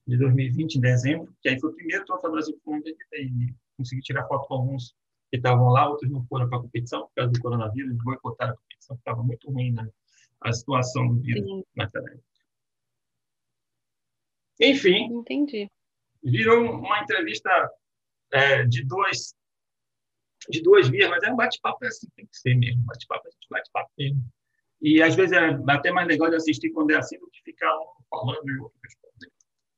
de 2020, em dezembro, que aí foi o primeiro Troféu Brasil que eu e consegui tirar foto com alguns que estavam lá, outros não foram para a competição por causa do coronavírus, boicotaram a competição, estava muito ruim né, a situação do vírus Sim. naquela época. Enfim, Entendi. virou uma entrevista é, de duas de duas vias, mas é um bate-papo é assim, tem que ser mesmo, bate-papo a gente bate-papo mesmo. E às vezes é até mais legal de assistir quando é assim do que ficar um falando e outro.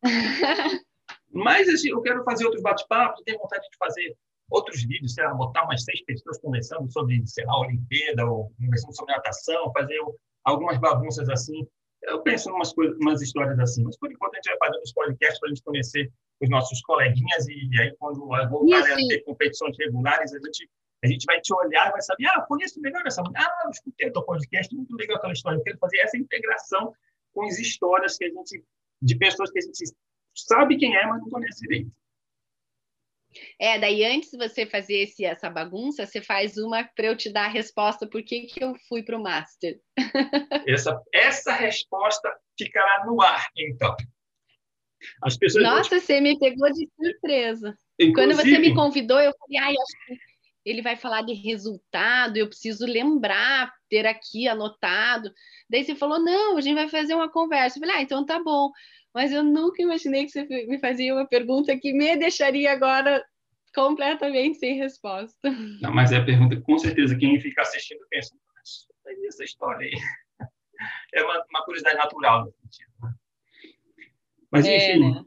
Mas assim, eu quero fazer outros bate-papos, tenho vontade de fazer outros vídeos, sei lá, botar umas seis pessoas conversando sobre, sei lá, Olimpíada, ou conversando sobre natação, fazer algumas bagunças assim. Eu penso em umas, coisas, umas histórias assim, mas por enquanto a gente vai fazendo os podcasts para a gente conhecer os nossos coleguinhas e, e aí quando voltar a ter competições regulares, a gente, a gente vai te olhar e vai saber, ah, conheço melhor essa mulher, ah, eu escutei o teu podcast, muito legal aquela história, eu quero fazer essa integração com as histórias que a gente de pessoas que a gente sabe quem é, mas não conhece direito. É, daí antes de você fazer esse, essa bagunça, você faz uma para eu te dar a resposta por que, que eu fui para o Master. Essa, essa resposta ficará no ar, então. As pessoas Nossa, vão... você me pegou de surpresa. Inclusive... Quando você me convidou, eu falei, ai, acho que ele vai falar de resultado, eu preciso lembrar, ter aqui anotado. Daí você falou, não, a gente vai fazer uma conversa. Eu falei, ah, então tá bom. Mas eu nunca imaginei que você me fazia uma pergunta que me deixaria agora completamente sem resposta. Não, mas é a pergunta que com certeza quem fica assistindo pensa, essa história aí. É uma, uma curiosidade natural. Né? Mas, é, enfim, é, né?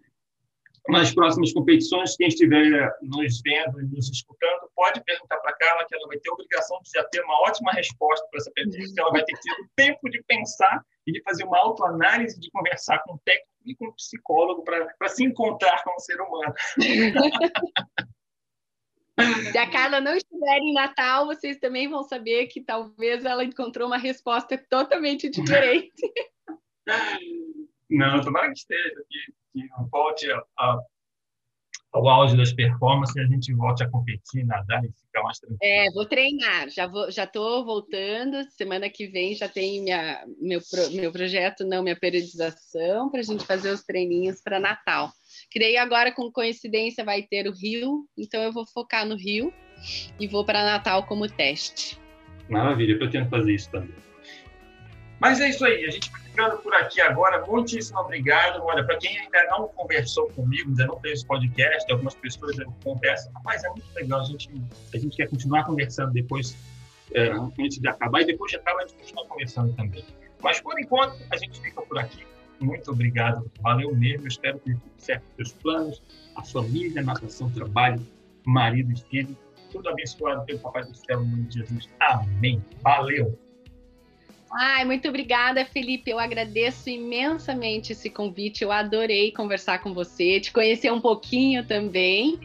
Nas próximas competições, quem estiver nos vendo e nos escutando, pode perguntar para a Carla, que ela vai ter a obrigação de já ter uma ótima resposta para essa pergunta, que ela vai ter que ter o tempo de pensar e de fazer uma autoanálise, de conversar com um técnico e com um psicólogo para se encontrar como ser humano. Se a Carla não estiver em Natal, vocês também vão saber que talvez ela encontrou uma resposta totalmente diferente. Não, tomara que esteja, que, que volte a, a, ao auge das performances e a gente volte a competir, nadar e ficar mais tranquilo. É, vou treinar, já vou, já estou voltando, semana que vem já tem minha, meu, meu projeto, não, minha periodização, para a gente fazer os treininhos para Natal. Que daí agora, com coincidência, vai ter o Rio, então eu vou focar no Rio e vou para Natal como teste. Maravilha, eu pretendo fazer isso também. Mas é isso aí, a gente vai ficando por aqui agora. Muitíssimo obrigado. Olha, para quem ainda não conversou comigo, ainda não fez podcast, algumas pessoas já conversam, mas é muito legal, a gente, a gente quer continuar conversando depois, é, antes de acabar, e depois de acabar a gente continua conversando também. Mas por enquanto, a gente fica por aqui. Muito obrigado, valeu mesmo. Espero que tudo certo seus planos, a família, a natação, trabalho, marido e filho. Tudo abençoado pelo Papai do Céu, no nome de Jesus. Amém. Valeu. Ai, muito obrigada, Felipe. Eu agradeço imensamente esse convite. Eu adorei conversar com você, te conhecer um pouquinho também.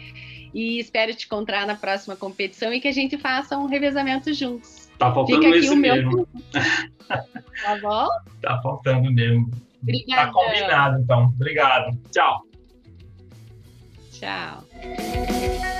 E espero te encontrar na próxima competição e que a gente faça um revezamento juntos. Tá faltando Fica aqui o mesmo. meu. tá bom? Tá faltando mesmo. Obrigada. Tá combinado, então. Obrigado. Tchau. Tchau.